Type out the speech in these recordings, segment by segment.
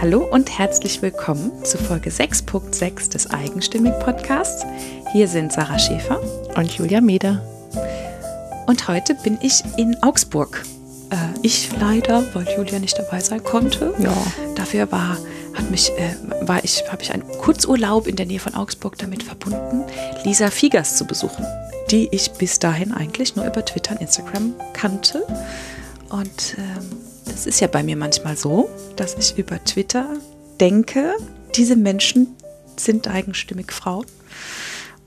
Hallo und herzlich willkommen zu Folge 6.6 des Eigenstimmig Podcasts. Hier sind Sarah Schäfer und Julia Meder. Und heute bin ich in Augsburg. Äh, ich leider, weil Julia nicht dabei sein konnte. Ja. Dafür war, hat mich, äh, war ich, habe ich einen Kurzurlaub in der Nähe von Augsburg damit verbunden, Lisa Fiegers zu besuchen, die ich bis dahin eigentlich nur über Twitter und Instagram kannte. Und ähm, das ist ja bei mir manchmal so, dass ich über Twitter denke, diese Menschen sind eigenstimmig Frauen.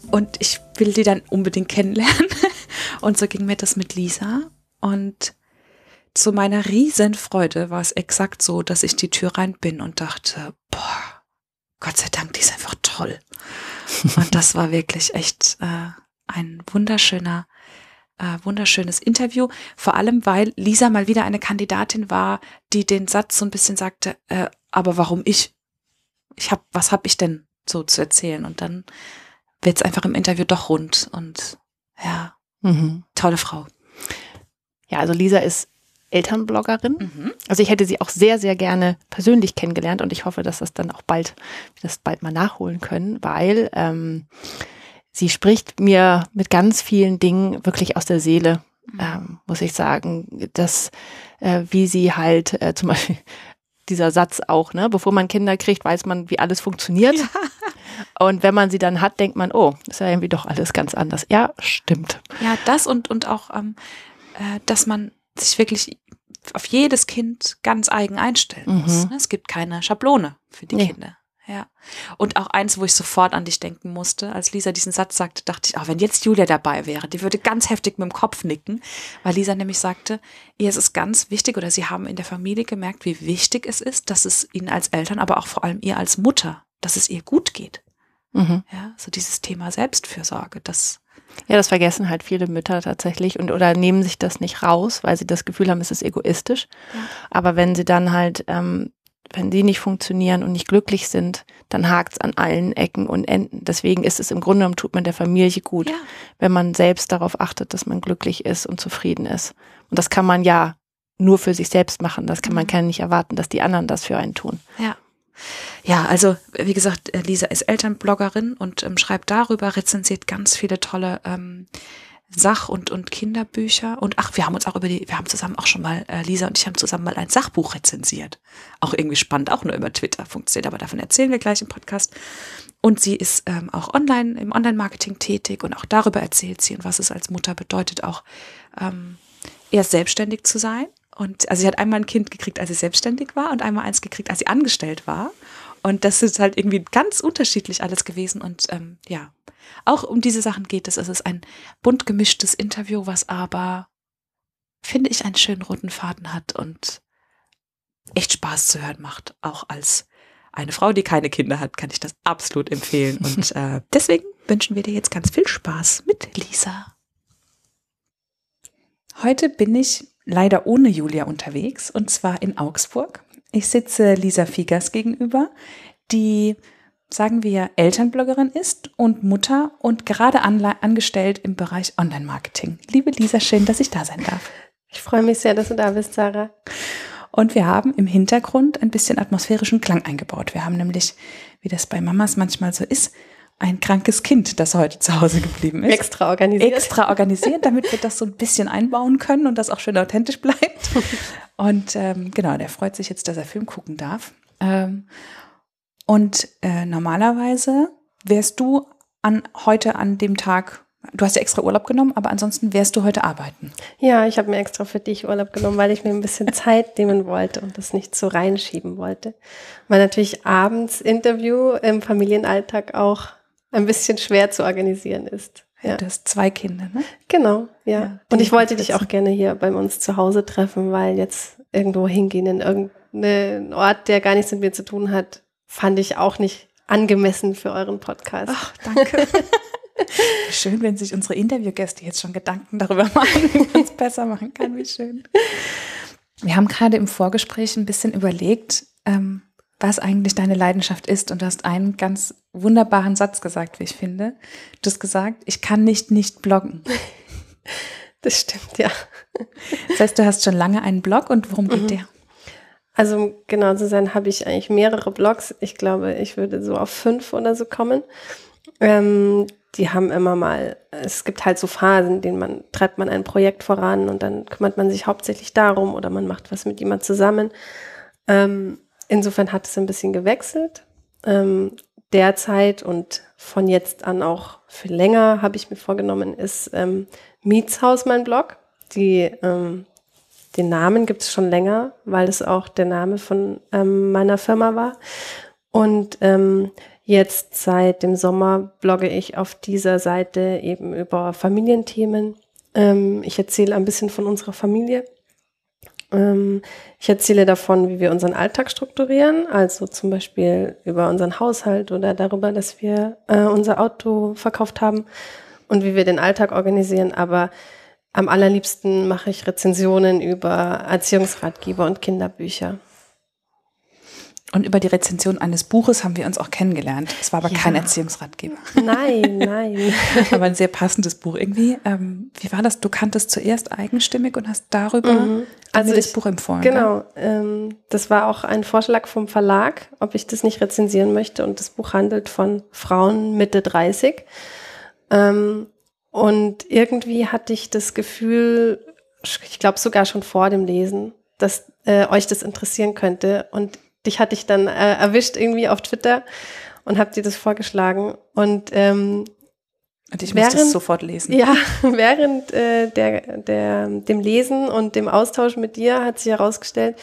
Und ich will die dann unbedingt kennenlernen. Und so ging mir das mit Lisa. Und zu meiner riesen Freude war es exakt so, dass ich die Tür rein bin und dachte, boah, Gott sei Dank, die ist einfach toll. Und das war wirklich echt äh, ein wunderschöner, äh, wunderschönes Interview. Vor allem, weil Lisa mal wieder eine Kandidatin war, die den Satz so ein bisschen sagte, äh, aber warum ich? Ich hab, was hab ich denn so zu erzählen? Und dann wird es einfach im Interview doch rund und ja, mhm. tolle Frau. Ja, also Lisa ist Elternbloggerin. Mhm. Also ich hätte sie auch sehr, sehr gerne persönlich kennengelernt und ich hoffe, dass das dann auch bald, das bald mal nachholen können, weil ähm, sie spricht mir mit ganz vielen Dingen wirklich aus der Seele, mhm. ähm, muss ich sagen, dass äh, wie sie halt äh, zum Beispiel dieser Satz auch, ne, bevor man Kinder kriegt, weiß man, wie alles funktioniert. Ja. Und wenn man sie dann hat, denkt man, oh, ist ja irgendwie doch alles ganz anders. Ja, stimmt. Ja, das und, und auch, ähm, äh, dass man sich wirklich auf jedes Kind ganz eigen einstellen muss. Mhm. Ne? Es gibt keine Schablone für die nee. Kinder. Ja. Und auch eins, wo ich sofort an dich denken musste, als Lisa diesen Satz sagte, dachte ich, auch wenn jetzt Julia dabei wäre, die würde ganz heftig mit dem Kopf nicken, weil Lisa nämlich sagte, ihr ist es ganz wichtig oder sie haben in der Familie gemerkt, wie wichtig es ist, dass es ihnen als Eltern, aber auch vor allem ihr als Mutter, dass es ihr gut geht. Mhm. Ja, so dieses Thema Selbstfürsorge, das ja, das vergessen halt viele Mütter tatsächlich und oder nehmen sich das nicht raus, weil sie das Gefühl haben, es ist egoistisch. Ja. Aber wenn sie dann halt, ähm, wenn die nicht funktionieren und nicht glücklich sind, dann hakt's an allen Ecken und Enden. Deswegen ist es im Grunde genommen, tut man der Familie gut, ja. wenn man selbst darauf achtet, dass man glücklich ist und zufrieden ist. Und das kann man ja nur für sich selbst machen. Das kann mhm. man kann nicht erwarten, dass die anderen das für einen tun. Ja. Ja, also wie gesagt, Lisa ist Elternbloggerin und ähm, schreibt darüber, rezensiert ganz viele tolle ähm, Sach- und, und Kinderbücher. Und ach, wir haben uns auch über die, wir haben zusammen auch schon mal, äh, Lisa und ich haben zusammen mal ein Sachbuch rezensiert. Auch irgendwie spannend, auch nur über Twitter funktioniert, aber davon erzählen wir gleich im Podcast. Und sie ist ähm, auch online, im Online-Marketing tätig und auch darüber erzählt sie und was es als Mutter bedeutet, auch ähm, eher selbstständig zu sein und also sie hat einmal ein Kind gekriegt, als sie selbstständig war und einmal eins gekriegt, als sie angestellt war. Und das ist halt irgendwie ganz unterschiedlich alles gewesen. Und ähm, ja, auch um diese Sachen geht es. Es ist ein bunt gemischtes Interview, was aber, finde ich, einen schönen roten Faden hat und echt Spaß zu hören macht. Auch als eine Frau, die keine Kinder hat, kann ich das absolut empfehlen. Und äh, deswegen wünschen wir dir jetzt ganz viel Spaß mit Lisa. Heute bin ich leider ohne Julia unterwegs und zwar in Augsburg. Ich sitze Lisa Fiegers gegenüber, die, sagen wir, Elternbloggerin ist und Mutter und gerade angestellt im Bereich Online-Marketing. Liebe Lisa, schön, dass ich da sein darf. Ich freue mich sehr, dass du da bist, Sarah. Und wir haben im Hintergrund ein bisschen atmosphärischen Klang eingebaut. Wir haben nämlich, wie das bei Mamas manchmal so ist, ein krankes Kind, das heute zu Hause geblieben ist. Extra organisiert. Extra organisiert, damit wir das so ein bisschen einbauen können und das auch schön authentisch bleibt. Und ähm, genau, der freut sich jetzt, dass er Film gucken darf. Ähm, und äh, normalerweise wärst du an heute an dem Tag, du hast ja extra Urlaub genommen, aber ansonsten wärst du heute arbeiten. Ja, ich habe mir extra für dich Urlaub genommen, weil ich mir ein bisschen Zeit nehmen wollte und das nicht so reinschieben wollte. Weil natürlich abends Interview im Familienalltag auch ein bisschen schwer zu organisieren ist. Ja. Du hast zwei Kinder, ne? Genau, ja. ja und ich wollte dich auch gerne hier bei uns zu Hause treffen, weil jetzt irgendwo hingehen in irgendeinen Ort, der gar nichts mit mir zu tun hat, fand ich auch nicht angemessen für euren Podcast. Ach, danke. schön, wenn sich unsere Interviewgäste jetzt schon Gedanken darüber machen, wie man es besser machen kann. Wie schön. Wir haben gerade im Vorgespräch ein bisschen überlegt, ähm, was eigentlich deine Leidenschaft ist. Und du hast einen ganz wunderbaren Satz gesagt, wie ich finde. Du hast gesagt, ich kann nicht nicht bloggen. Das stimmt, ja. Das heißt, du hast schon lange einen Blog und worum geht mhm. der? Also um genau zu sein, habe ich eigentlich mehrere Blogs. Ich glaube, ich würde so auf fünf oder so kommen. Ähm, die haben immer mal, es gibt halt so Phasen, in denen man treibt man ein Projekt voran und dann kümmert man sich hauptsächlich darum oder man macht was mit jemand zusammen. Ähm, insofern hat es ein bisschen gewechselt. Ähm, derzeit und von jetzt an auch für länger habe ich mir vorgenommen, ist ähm, Mietshaus mein Blog. Die, ähm, den Namen gibt es schon länger, weil es auch der Name von ähm, meiner Firma war. Und ähm, jetzt seit dem Sommer blogge ich auf dieser Seite eben über Familienthemen. Ähm, ich erzähle ein bisschen von unserer Familie. Ähm, ich erzähle davon, wie wir unseren Alltag strukturieren, also zum Beispiel über unseren Haushalt oder darüber, dass wir äh, unser Auto verkauft haben und wie wir den Alltag organisieren. Aber am allerliebsten mache ich Rezensionen über Erziehungsratgeber und Kinderbücher. Und über die Rezension eines Buches haben wir uns auch kennengelernt. Es war aber ja. kein Erziehungsratgeber. Nein, nein. aber ein sehr passendes Buch irgendwie. Ähm, wie war das? Du kanntest zuerst eigenstimmig und hast darüber mhm. also das ich, Buch empfohlen. Genau. Ähm, das war auch ein Vorschlag vom Verlag, ob ich das nicht rezensieren möchte. Und das Buch handelt von Frauen Mitte 30. Ähm, und irgendwie hatte ich das Gefühl, ich glaube sogar schon vor dem Lesen, dass äh, euch das interessieren könnte. Und dich hatte ich dann äh, erwischt irgendwie auf Twitter und habe dir das vorgeschlagen. Und, ähm, und ich während, es sofort lesen. Ja, während äh, der, der, dem Lesen und dem Austausch mit dir hat sich herausgestellt,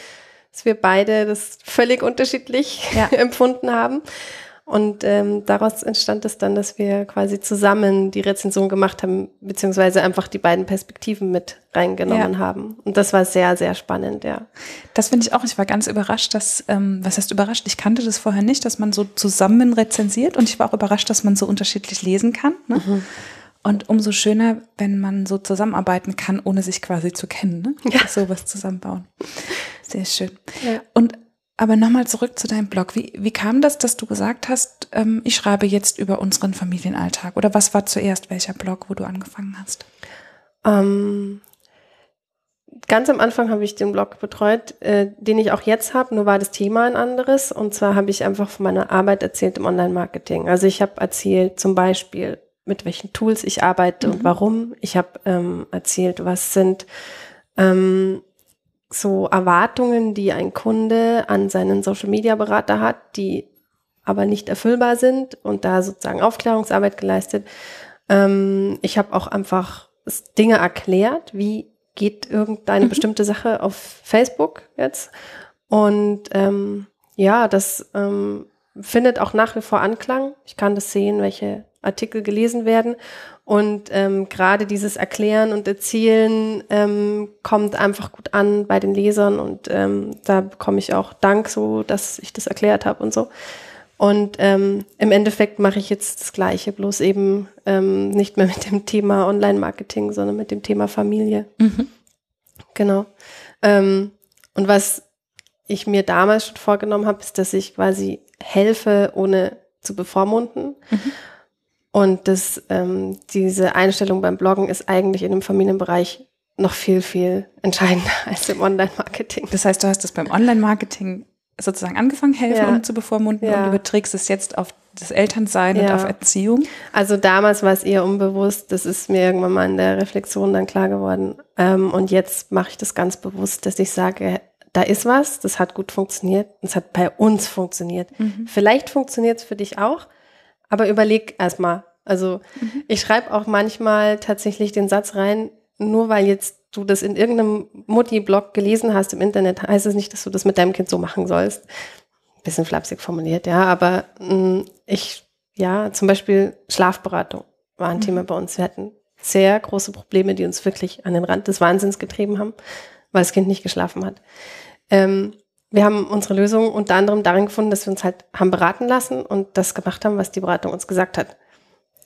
dass wir beide das völlig unterschiedlich ja. empfunden haben. Und ähm, daraus entstand es dann, dass wir quasi zusammen die Rezension gemacht haben, beziehungsweise einfach die beiden Perspektiven mit reingenommen ja. haben. Und das war sehr, sehr spannend, ja. Das finde ich auch. Ich war ganz überrascht, dass, ähm, was heißt überrascht? Ich kannte das vorher nicht, dass man so zusammen rezensiert und ich war auch überrascht, dass man so unterschiedlich lesen kann. Ne? Mhm. Und umso schöner, wenn man so zusammenarbeiten kann, ohne sich quasi zu kennen, ne? Ja. Sowas zusammenbauen. Sehr schön. Ja. Und aber nochmal zurück zu deinem Blog. Wie, wie kam das, dass du gesagt hast, ähm, ich schreibe jetzt über unseren Familienalltag? Oder was war zuerst welcher Blog, wo du angefangen hast? Ähm, ganz am Anfang habe ich den Blog betreut, äh, den ich auch jetzt habe, nur war das Thema ein anderes. Und zwar habe ich einfach von meiner Arbeit erzählt im Online-Marketing. Also ich habe erzählt zum Beispiel, mit welchen Tools ich arbeite mhm. und warum. Ich habe ähm, erzählt, was sind ähm, so Erwartungen, die ein Kunde an seinen Social-Media-Berater hat, die aber nicht erfüllbar sind und da sozusagen Aufklärungsarbeit geleistet. Ähm, ich habe auch einfach Dinge erklärt, wie geht irgendeine mhm. bestimmte Sache auf Facebook jetzt. Und ähm, ja, das ähm, findet auch nach wie vor Anklang. Ich kann das sehen, welche Artikel gelesen werden. Und ähm, gerade dieses Erklären und Erzählen ähm, kommt einfach gut an bei den Lesern und ähm, da bekomme ich auch Dank so, dass ich das erklärt habe und so. Und ähm, im Endeffekt mache ich jetzt das Gleiche, bloß eben ähm, nicht mehr mit dem Thema Online-Marketing, sondern mit dem Thema Familie. Mhm. Genau. Ähm, und was ich mir damals schon vorgenommen habe, ist, dass ich quasi helfe, ohne zu bevormunden. Mhm. Und das, ähm, diese Einstellung beim Bloggen ist eigentlich in dem Familienbereich noch viel, viel entscheidender als im Online-Marketing. Das heißt, du hast das beim Online-Marketing sozusagen angefangen, helfen, ja. zu bevormunden ja. und überträgst es jetzt auf das Elternsein ja. und auf Erziehung? Also damals war es eher unbewusst, das ist mir irgendwann mal in der Reflexion dann klar geworden. Ähm, und jetzt mache ich das ganz bewusst, dass ich sage, da ist was, das hat gut funktioniert, es hat bei uns funktioniert. Mhm. Vielleicht funktioniert es für dich auch, aber überleg erstmal. Also mhm. ich schreibe auch manchmal tatsächlich den Satz rein, nur weil jetzt du das in irgendeinem Mutti-Blog gelesen hast im Internet, heißt es nicht, dass du das mit deinem Kind so machen sollst. Bisschen flapsig formuliert, ja, aber mh, mm, ich, ja, zum Beispiel Schlafberatung war ein mhm. Thema bei uns. Wir hatten sehr große Probleme, die uns wirklich an den Rand des Wahnsinns getrieben haben, weil das Kind nicht geschlafen hat. Ähm, wir haben unsere Lösung unter anderem darin gefunden, dass wir uns halt haben beraten lassen und das gemacht haben, was die Beratung uns gesagt hat.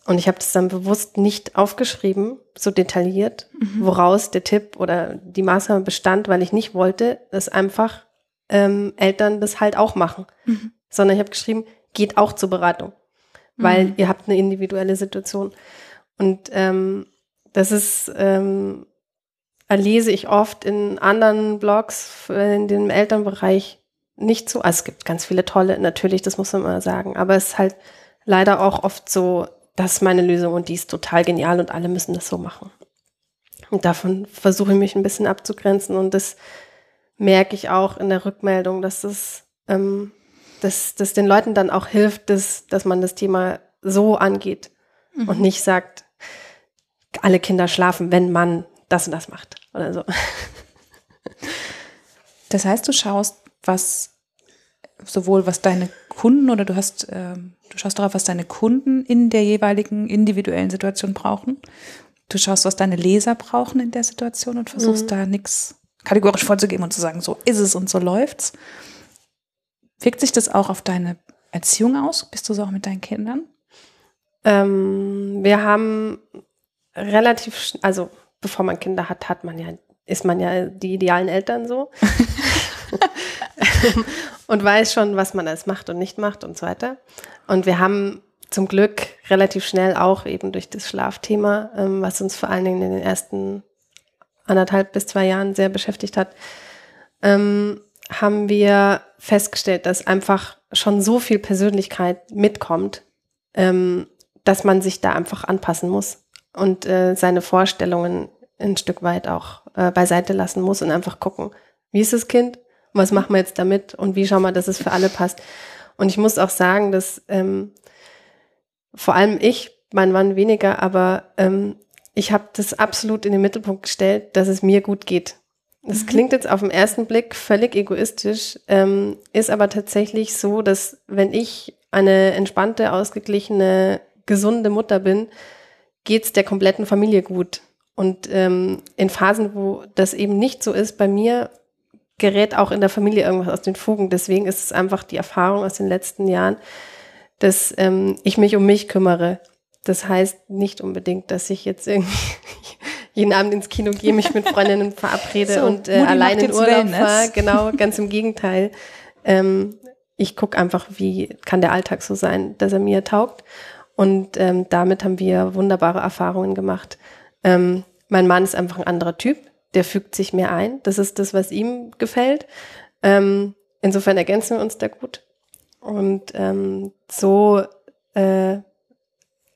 Und ich habe das dann bewusst nicht aufgeschrieben, so detailliert, mhm. woraus der Tipp oder die Maßnahme bestand, weil ich nicht wollte, dass einfach ähm, Eltern das halt auch machen. Mhm. Sondern ich habe geschrieben, geht auch zur Beratung, weil mhm. ihr habt eine individuelle Situation. Und ähm, das ist ähm, lese ich oft in anderen Blogs in dem Elternbereich nicht so. Also es gibt ganz viele tolle, natürlich, das muss man mal sagen, aber es ist halt leider auch oft so, das ist meine Lösung und die ist total genial und alle müssen das so machen. Und davon versuche ich mich ein bisschen abzugrenzen und das merke ich auch in der Rückmeldung, dass das, ähm, dass, dass den Leuten dann auch hilft, dass, dass man das Thema so angeht mhm. und nicht sagt, alle Kinder schlafen, wenn man das und das macht oder so. Das heißt, du schaust, was sowohl was deine Kunden oder du hast, ähm, du schaust darauf, was deine Kunden in der jeweiligen individuellen Situation brauchen. Du schaust, was deine Leser brauchen in der Situation und versuchst mhm. da nichts kategorisch vorzugeben und zu sagen, so ist es und so läuft's. Wirkt sich das auch auf deine Erziehung aus? Bist du so auch mit deinen Kindern? Ähm, wir haben relativ, also bevor man Kinder hat, hat man ja, ist man ja die idealen Eltern so. und weiß schon, was man alles macht und nicht macht und so weiter. Und wir haben zum Glück relativ schnell auch eben durch das Schlafthema, ähm, was uns vor allen Dingen in den ersten anderthalb bis zwei Jahren sehr beschäftigt hat, ähm, haben wir festgestellt, dass einfach schon so viel Persönlichkeit mitkommt, ähm, dass man sich da einfach anpassen muss und äh, seine Vorstellungen ein Stück weit auch äh, beiseite lassen muss und einfach gucken, wie ist das Kind, was machen wir jetzt damit und wie schauen wir, dass es für alle passt. Und ich muss auch sagen, dass ähm, vor allem ich, mein Mann weniger, aber ähm, ich habe das absolut in den Mittelpunkt gestellt, dass es mir gut geht. Das mhm. klingt jetzt auf den ersten Blick völlig egoistisch, ähm, ist aber tatsächlich so, dass wenn ich eine entspannte, ausgeglichene, gesunde Mutter bin, geht's der kompletten Familie gut. Und ähm, in Phasen, wo das eben nicht so ist, bei mir gerät auch in der Familie irgendwas aus den Fugen. Deswegen ist es einfach die Erfahrung aus den letzten Jahren, dass ähm, ich mich um mich kümmere. Das heißt nicht unbedingt, dass ich jetzt irgendwie jeden Abend ins Kino gehe, mich mit Freundinnen verabrede so, und äh, allein in Urlaub fahre. Genau, ganz im Gegenteil. Ähm, ich gucke einfach, wie kann der Alltag so sein, dass er mir taugt. Und ähm, damit haben wir wunderbare Erfahrungen gemacht. Ähm, mein Mann ist einfach ein anderer Typ, der fügt sich mehr ein. Das ist das, was ihm gefällt. Ähm, insofern ergänzen wir uns da gut. Und ähm, so, äh,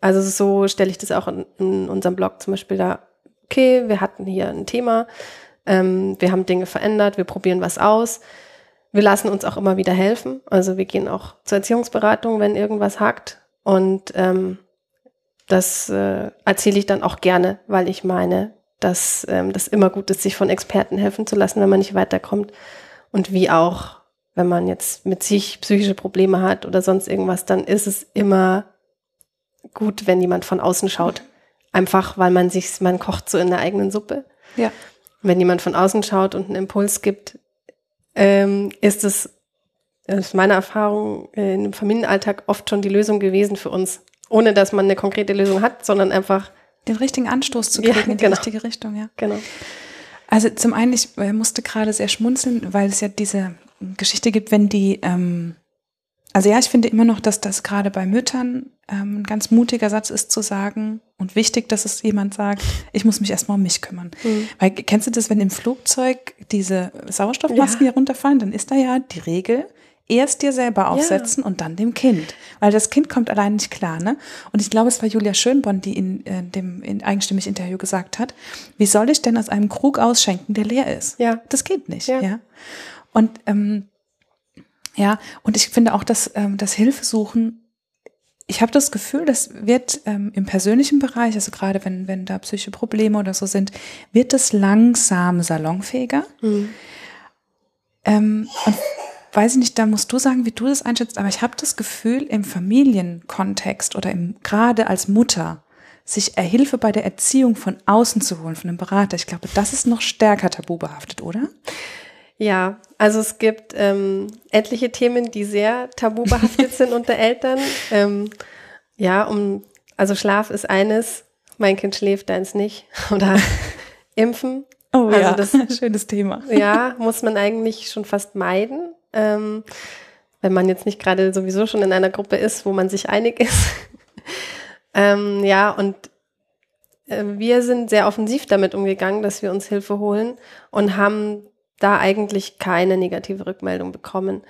also so stelle ich das auch in, in unserem Blog zum Beispiel da. Okay, wir hatten hier ein Thema, ähm, wir haben Dinge verändert, wir probieren was aus. Wir lassen uns auch immer wieder helfen. Also wir gehen auch zur Erziehungsberatung, wenn irgendwas hakt. Und ähm, das äh, erzähle ich dann auch gerne, weil ich meine, dass ähm, das immer gut ist, sich von Experten helfen zu lassen, wenn man nicht weiterkommt. Und wie auch, wenn man jetzt mit sich psychische Probleme hat oder sonst irgendwas, dann ist es immer gut, wenn jemand von außen schaut. Einfach, weil man sich, man kocht so in der eigenen Suppe. Ja. Wenn jemand von außen schaut und einen Impuls gibt, ähm, ist es, das ist meine Erfahrung, äh, im Familienalltag oft schon die Lösung gewesen für uns ohne dass man eine konkrete Lösung hat, sondern einfach den richtigen Anstoß zu kriegen ja, in die genau. richtige Richtung, ja. Genau. Also zum einen, ich äh, musste gerade sehr schmunzeln, weil es ja diese Geschichte gibt, wenn die, ähm, also ja, ich finde immer noch, dass das gerade bei Müttern ähm, ein ganz mutiger Satz ist zu sagen und wichtig, dass es jemand sagt, ich muss mich erstmal um mich kümmern. Mhm. Weil kennst du das, wenn im Flugzeug diese Sauerstoffmasken ja. hier runterfallen, dann ist da ja die Regel, erst dir selber aufsetzen ja. und dann dem Kind. Weil das Kind kommt allein nicht klar, ne? Und ich glaube, es war Julia Schönborn, die in, äh, dem in eigenstimmig Interview gesagt hat, wie soll ich denn aus einem Krug ausschenken, der leer ist? Ja. Das geht nicht, ja. ja? Und ähm, ja, und ich finde auch, dass ähm, das Hilfesuchen ich habe das Gefühl, das wird ähm, im persönlichen Bereich, also gerade wenn, wenn da psychische Probleme oder so sind, wird es langsam salonfähiger. Mhm. Ähm, und weiß ich nicht, da musst du sagen, wie du das einschätzt, aber ich habe das Gefühl, im Familienkontext oder im, gerade als Mutter, sich Hilfe bei der Erziehung von außen zu holen, von einem Berater, ich glaube, das ist noch stärker tabubehaftet, oder? Ja, also es gibt ähm, etliche Themen, die sehr tabubehaftet sind unter Eltern. Ähm, ja, um, also Schlaf ist eines, mein Kind schläft, deins nicht. Oder Impfen. Oh also ja, das, schönes Thema. Ja, muss man eigentlich schon fast meiden ähm, wenn man jetzt nicht gerade sowieso schon in einer Gruppe ist, wo man sich einig ist. ähm, ja, und äh, wir sind sehr offensiv damit umgegangen, dass wir uns Hilfe holen und haben da eigentlich keine negative Rückmeldung bekommen.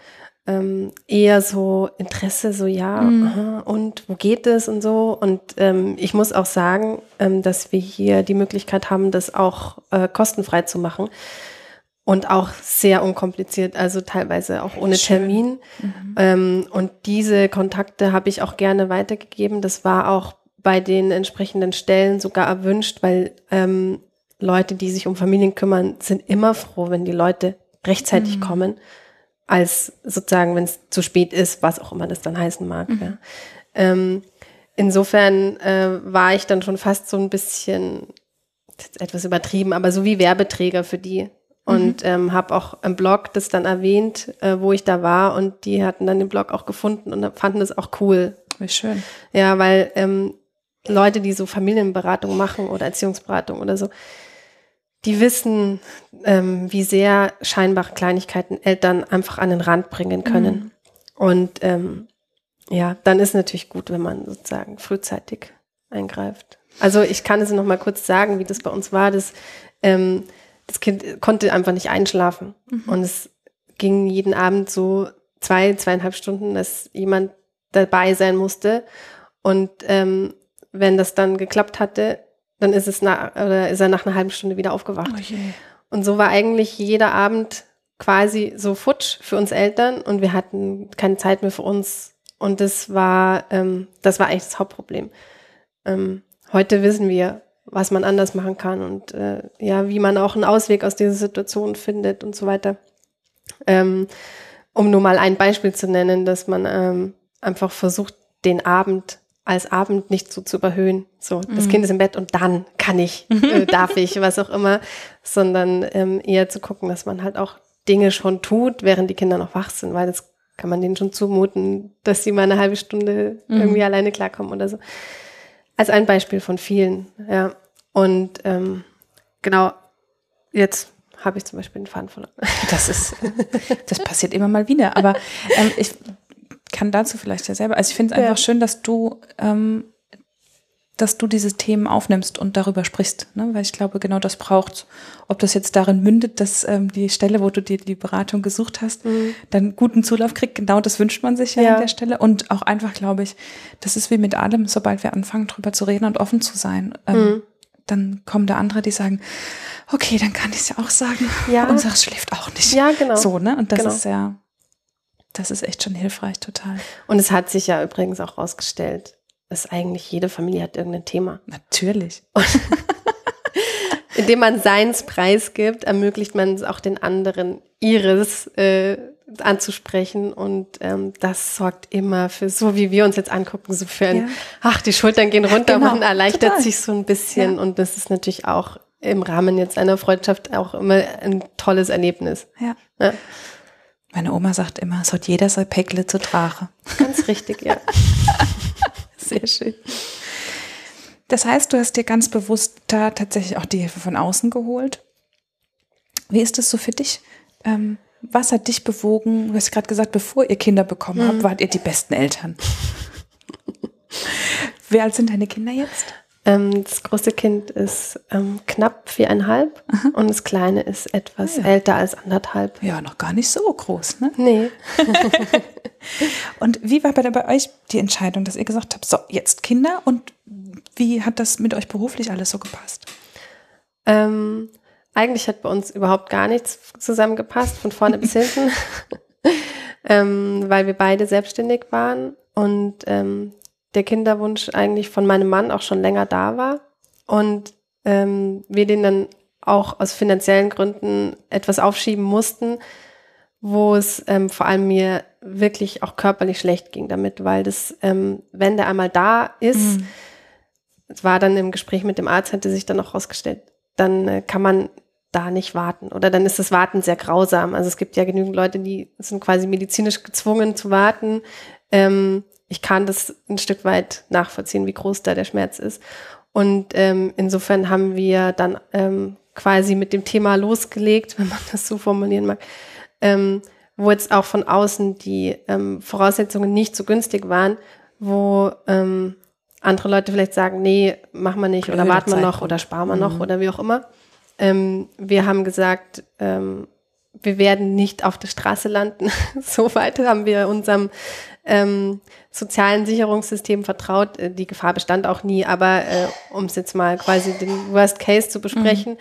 Ähm, eher so Interesse, so ja, Mhm. aha, und wo geht es und so. Und ähm, ich muss auch sagen, ähm, dass wir hier die Möglichkeit haben, das auch äh, kostenfrei zu machen. Und auch sehr unkompliziert, also teilweise auch ohne. Termin. Ähm, und diese Kontakte habe ich auch gerne weitergegeben. Das war auch bei den entsprechenden Stellen sogar erwünscht, weil ähm, Leute, die sich um Familien kümmern, sind immer froh, wenn die Leute rechtzeitig kommen, als sozusagen, wenn es zu spät ist, was auch immer das dann heißen mag. Ja. Ähm, insofern äh, war ich dann schon fast so ein bisschen etwas übertrieben, aber so wie Werbeträger für die. Und ähm, habe auch im Blog das dann erwähnt, äh, wo ich da war und die hatten dann den Blog auch gefunden und fanden das auch cool. Wie schön. Ja, weil ähm, Leute, die so Familienberatung machen oder Erziehungsberatung oder so, die wissen, ähm, wie sehr scheinbare Kleinigkeiten Eltern einfach an den Rand bringen können. Und ähm, ja, dann ist natürlich gut, wenn man sozusagen frühzeitig eingreift. Also ich kann es noch mal kurz sagen, wie das bei uns war. Das, ähm, das Kind konnte einfach nicht einschlafen. Und es ging jeden Abend so zwei, zweieinhalb Stunden, dass jemand dabei sein musste. Und ähm, wenn das dann geklappt hatte, dann ist es nach, oder ist er nach einer halben Stunde wieder aufgewacht. Oh. Und so war eigentlich jeder Abend quasi so futsch für uns Eltern und wir hatten keine Zeit mehr für uns. Und das war, ähm, das war eigentlich das Hauptproblem. Ähm, heute wissen wir, was man anders machen kann und äh, ja, wie man auch einen Ausweg aus dieser Situation findet und so weiter. Ähm, um nur mal ein Beispiel zu nennen, dass man ähm, einfach versucht, den Abend als Abend nicht so zu überhöhen. So, das Kind ist im Bett und dann kann ich, äh, darf ich, was auch immer, sondern ähm, eher zu gucken, dass man halt auch Dinge schon tut, während die Kinder noch wach sind, weil das kann man denen schon zumuten, dass sie mal eine halbe Stunde irgendwie alleine klarkommen oder so. Als ein Beispiel von vielen, ja. Und ähm, genau, jetzt habe ich zum Beispiel den Faden verloren. Das ist, das passiert immer mal wieder. Aber ähm, ich kann dazu vielleicht ja selber, also ich finde es einfach Ja. schön, dass du, ähm, dass du diese Themen aufnimmst und darüber sprichst, ne? weil ich glaube, genau das braucht. Ob das jetzt darin mündet, dass ähm, die Stelle, wo du dir die Beratung gesucht hast, dann guten Zulauf kriegt, genau das wünscht man sich ja, Ja. an der Stelle. Und auch einfach, glaube ich, das ist wie mit allem, sobald wir anfangen, drüber zu reden und offen zu sein, ähm, dann kommen da andere, die sagen, okay, dann kann ich es ja auch sagen. Ja. Unser schläft auch nicht. Ja, genau. So, ne? Und das Genau. ist ja, das ist echt schon hilfreich, total. Und es hat sich ja übrigens auch rausgestellt, dass eigentlich jede Familie hat irgendein Thema. Natürlich. Indem man seins preisgibt, ermöglicht man es auch den anderen, ihres äh, anzusprechen. Und ähm, das sorgt immer für, so wie wir uns jetzt angucken, so für ein, Ja. ach, die Schultern gehen runter, Genau, man erleichtert total. sich so ein bisschen. Ja. Und das ist natürlich auch im Rahmen jetzt einer Freundschaft auch immer ein tolles Erlebnis. Ja. Ja, Meine Oma sagt immer, es hat jeder sein Päckle zu tragen. ganz richtig, ja. Sehr schön. Das heißt, du hast dir ganz bewusst da tatsächlich auch die Hilfe von außen geholt. Wie ist das so für dich? Ähm, was hat dich bewogen? Du hast gerade gesagt, bevor ihr Kinder bekommen habt, wart ihr die besten Eltern. Wie alt sind deine Kinder jetzt? Ähm, das große Kind ist ähm, knapp viereinhalb und das kleine ist etwas älter als anderthalb. Ja, noch gar nicht so groß, ne? Nee. Und wie war bei, bei euch die Entscheidung, dass ihr gesagt habt, so, jetzt Kinder und wie hat das mit euch beruflich alles so gepasst? Ähm, eigentlich hat bei uns überhaupt gar nichts zusammengepasst, von vorne bis hinten, ähm, weil wir beide selbstständig waren und ähm, der Kinderwunsch eigentlich von meinem Mann auch schon länger da war und ähm, wir den dann auch aus finanziellen Gründen etwas aufschieben mussten, wo es ähm, vor allem mir wirklich auch körperlich schlecht ging damit, weil das, ähm, wenn der einmal da ist, es war dann im Gespräch mit dem Arzt, hatte sich dann auch rausgestellt, dann äh, kann man da nicht warten oder dann ist das Warten sehr grausam. Also es gibt ja genügend Leute, die sind quasi medizinisch gezwungen zu warten. Ähm, ich kann das ein Stück weit nachvollziehen, wie groß da der Schmerz ist. Und ähm, insofern haben wir dann ähm, quasi mit dem Thema losgelegt, wenn man das so formulieren mag, ähm, wo jetzt auch von außen die ähm, Voraussetzungen nicht so günstig waren, wo ähm, andere Leute vielleicht sagen, nee, machen wir nicht oder Blöder warten wir noch oder sparen wir noch Mhm. oder wie auch immer. Ähm, wir haben gesagt, ähm, wir werden nicht auf der Straße landen. so weit haben wir unserem ähm, sozialen Sicherungssystem vertraut. Äh, Die Gefahr bestand auch nie, aber äh, um es jetzt mal quasi den Worst Case zu besprechen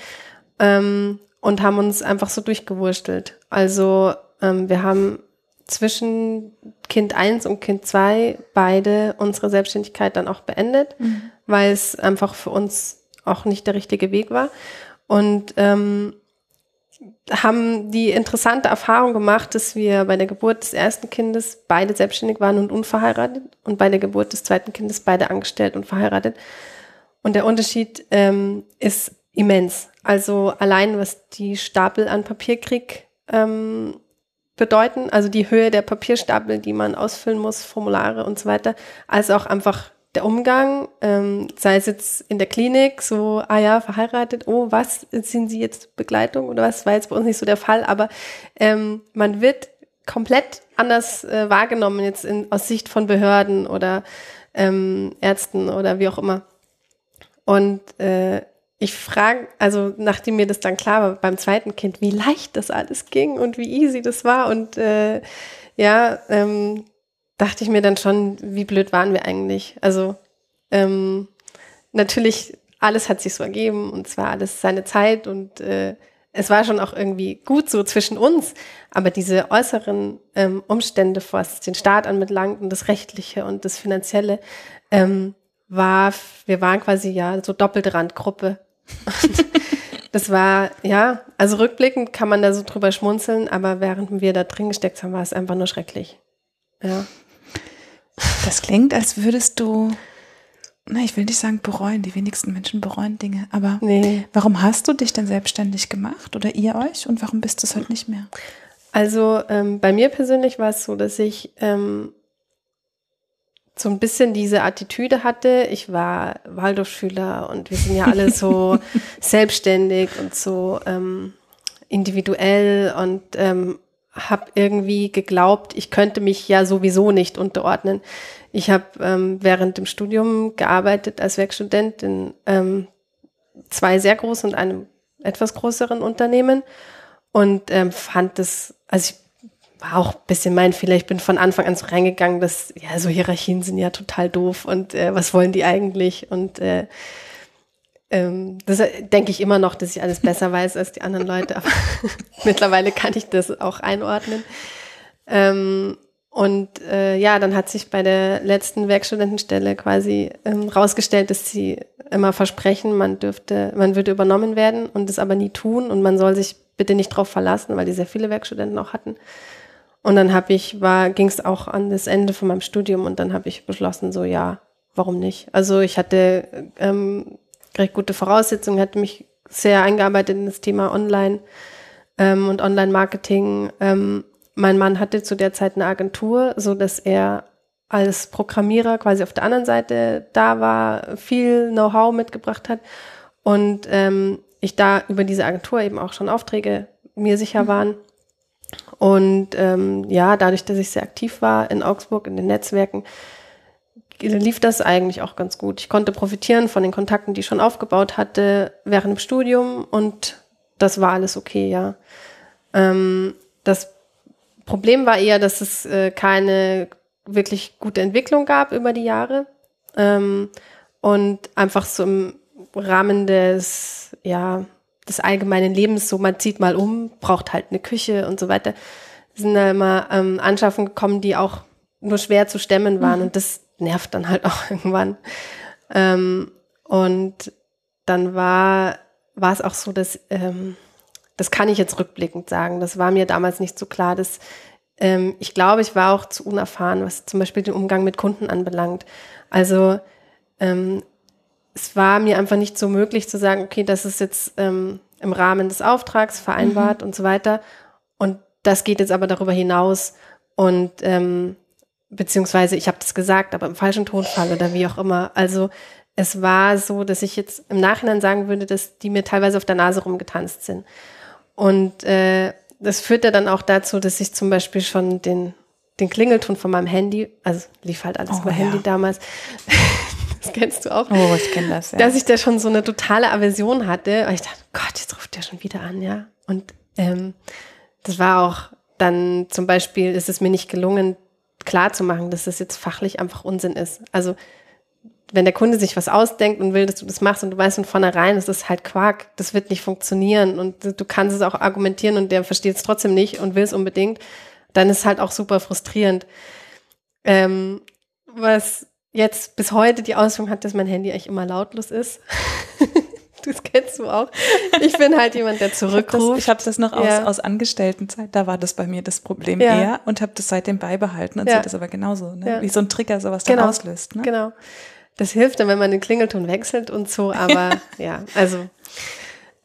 ähm, und haben uns einfach so durchgewurstelt. Also ähm, wir haben zwischen Kind 1 und Kind 2 beide unsere Selbstständigkeit dann auch beendet, weil es einfach für uns auch nicht der richtige Weg war. Und ähm, haben die interessante Erfahrung gemacht, dass wir bei der Geburt des ersten Kindes beide selbstständig waren und unverheiratet und bei der Geburt des zweiten Kindes beide angestellt und verheiratet. Und der Unterschied ähm, ist immens. Also allein was die Stapel an Papierkrieg ähm, bedeuten, also die Höhe der Papierstapel, die man ausfüllen muss, Formulare und so weiter, als auch einfach der Umgang, ähm, sei es jetzt in der Klinik, so, ah ja, verheiratet, oh, was, sind Sie jetzt Begleitung oder was, war jetzt bei uns nicht so der Fall, aber ähm, man wird komplett anders äh, wahrgenommen, jetzt in, aus Sicht von Behörden oder ähm, Ärzten oder wie auch immer. Und äh, ich frage, also nachdem mir das dann klar war beim zweiten Kind, wie leicht das alles ging und wie easy das war und äh, ja, ähm, dachte ich mir dann schon, wie blöd waren wir eigentlich. Also ähm, natürlich, alles hat sich so ergeben und zwar alles seine Zeit und äh, es war schon auch irgendwie gut so zwischen uns, aber diese äußeren ähm, Umstände, was den Staat anbelangt und das Rechtliche und das Finanzielle, ähm, war, wir waren quasi ja so doppelte Randgruppe. Das war, ja, also rückblickend kann man da so drüber schmunzeln, aber während wir da drin gesteckt haben, war es einfach nur schrecklich. Ja. Das klingt, als würdest du, na, ich will nicht sagen bereuen, die wenigsten Menschen bereuen Dinge, aber Nee. warum hast du dich denn selbstständig gemacht oder ihr euch und warum bist du es heute nicht mehr? Also ähm, bei mir persönlich war es so, dass ich ähm, so ein bisschen diese Attitüde hatte. Ich war Waldorfschüler und wir sind ja alle so selbstständig und so ähm, individuell und ähm, habe irgendwie geglaubt, ich könnte mich ja sowieso nicht unterordnen. Ich habe ähm, während dem Studium gearbeitet als Werkstudent in ähm, zwei sehr großen und einem etwas größeren Unternehmen und ähm, fand das, also ich war auch ein bisschen mein Fehler. Ich bin von Anfang an so reingegangen, dass ja so Hierarchien sind ja total doof und äh, was wollen die eigentlich? Und äh, ähm, das äh, denke ich immer noch, dass ich alles besser weiß als die anderen Leute, aber mittlerweile kann ich das auch einordnen. Ähm, und äh, ja, dann hat sich bei der letzten Werkstudentenstelle quasi ähm, rausgestellt, dass sie immer versprechen, man dürfte, man würde übernommen werden und es aber nie tun und man soll sich bitte nicht drauf verlassen, weil die sehr viele Werkstudenten auch hatten. Und dann habe ich, war, ging es auch an das Ende von meinem Studium und dann habe ich beschlossen, so ja, warum nicht? Also ich hatte ähm, recht gute Voraussetzungen, hatte mich sehr eingearbeitet in das Thema Online ähm, und Online-Marketing. Ähm, mein Mann hatte zu der Zeit eine Agentur, so dass er als Programmierer quasi auf der anderen Seite da war, viel Know-how mitgebracht hat und ähm, ich da über diese Agentur eben auch schon Aufträge mir sicher waren. Und ähm, ja, dadurch, dass ich sehr aktiv war in Augsburg, in den Netzwerken, lief das eigentlich auch ganz gut. Ich konnte profitieren von den Kontakten, die ich schon aufgebaut hatte während dem Studium und das war alles okay, ja. Ähm, das Problem war eher, dass es äh, keine wirklich gute Entwicklung gab über die Jahre ähm, und einfach so im Rahmen des, ja, des allgemeinen Lebens, so man zieht mal um, braucht halt eine Küche und so weiter, sind da immer ähm, Anschaffungen gekommen, die auch nur schwer zu stemmen waren und das nervt dann halt auch irgendwann. Ähm, und dann war, war es auch so, dass, ähm, das kann ich jetzt rückblickend sagen, das war mir damals nicht so klar, dass ähm, ich glaube, ich war auch zu unerfahren, was zum Beispiel den Umgang mit Kunden anbelangt. Also ähm, es war mir einfach nicht so möglich zu sagen, okay, das ist jetzt ähm, im Rahmen des Auftrags vereinbart und so weiter. Und das geht jetzt aber darüber hinaus. Und ähm, beziehungsweise ich habe das gesagt, aber im falschen Tonfall oder wie auch immer. Also es war so, dass ich jetzt im Nachhinein sagen würde, dass die mir teilweise auf der Nase rumgetanzt sind. Und äh, das führte dann auch dazu, dass ich zum Beispiel schon den den Klingelton von meinem Handy, also lief halt alles Oh, über ja. Handy damals. das kennst du auch. Oh, ich kenne das, ja. Dass ich da schon so eine totale Aversion hatte. Und ich dachte, Gott, jetzt ruft der schon wieder an, ja. Und ähm, das war auch dann zum Beispiel, ist es mir nicht gelungen, klarzumachen, dass das jetzt fachlich einfach Unsinn ist. Also wenn der Kunde sich was ausdenkt und will, dass du das machst und du weißt von vornherein, das ist halt Quark, das wird nicht funktionieren und du kannst es auch argumentieren und der versteht es trotzdem nicht und will es unbedingt, dann ist halt auch super frustrierend. Ähm, was jetzt bis heute die Auswirkung hat, dass mein Handy eigentlich immer lautlos ist. das kennst du auch. Ich bin halt jemand, der Das, zurückruft. ich habe das noch aus, Ja. aus Angestelltenzeit, da war das bei mir das Problem Ja. eher und habe das seitdem beibehalten und Ja. sehe das aber genauso, ne? Ja. wie so ein Trigger sowas dann Genau. auslöst. Ne? Genau. Das hilft dann, wenn man den Klingelton wechselt und so, aber ja, also.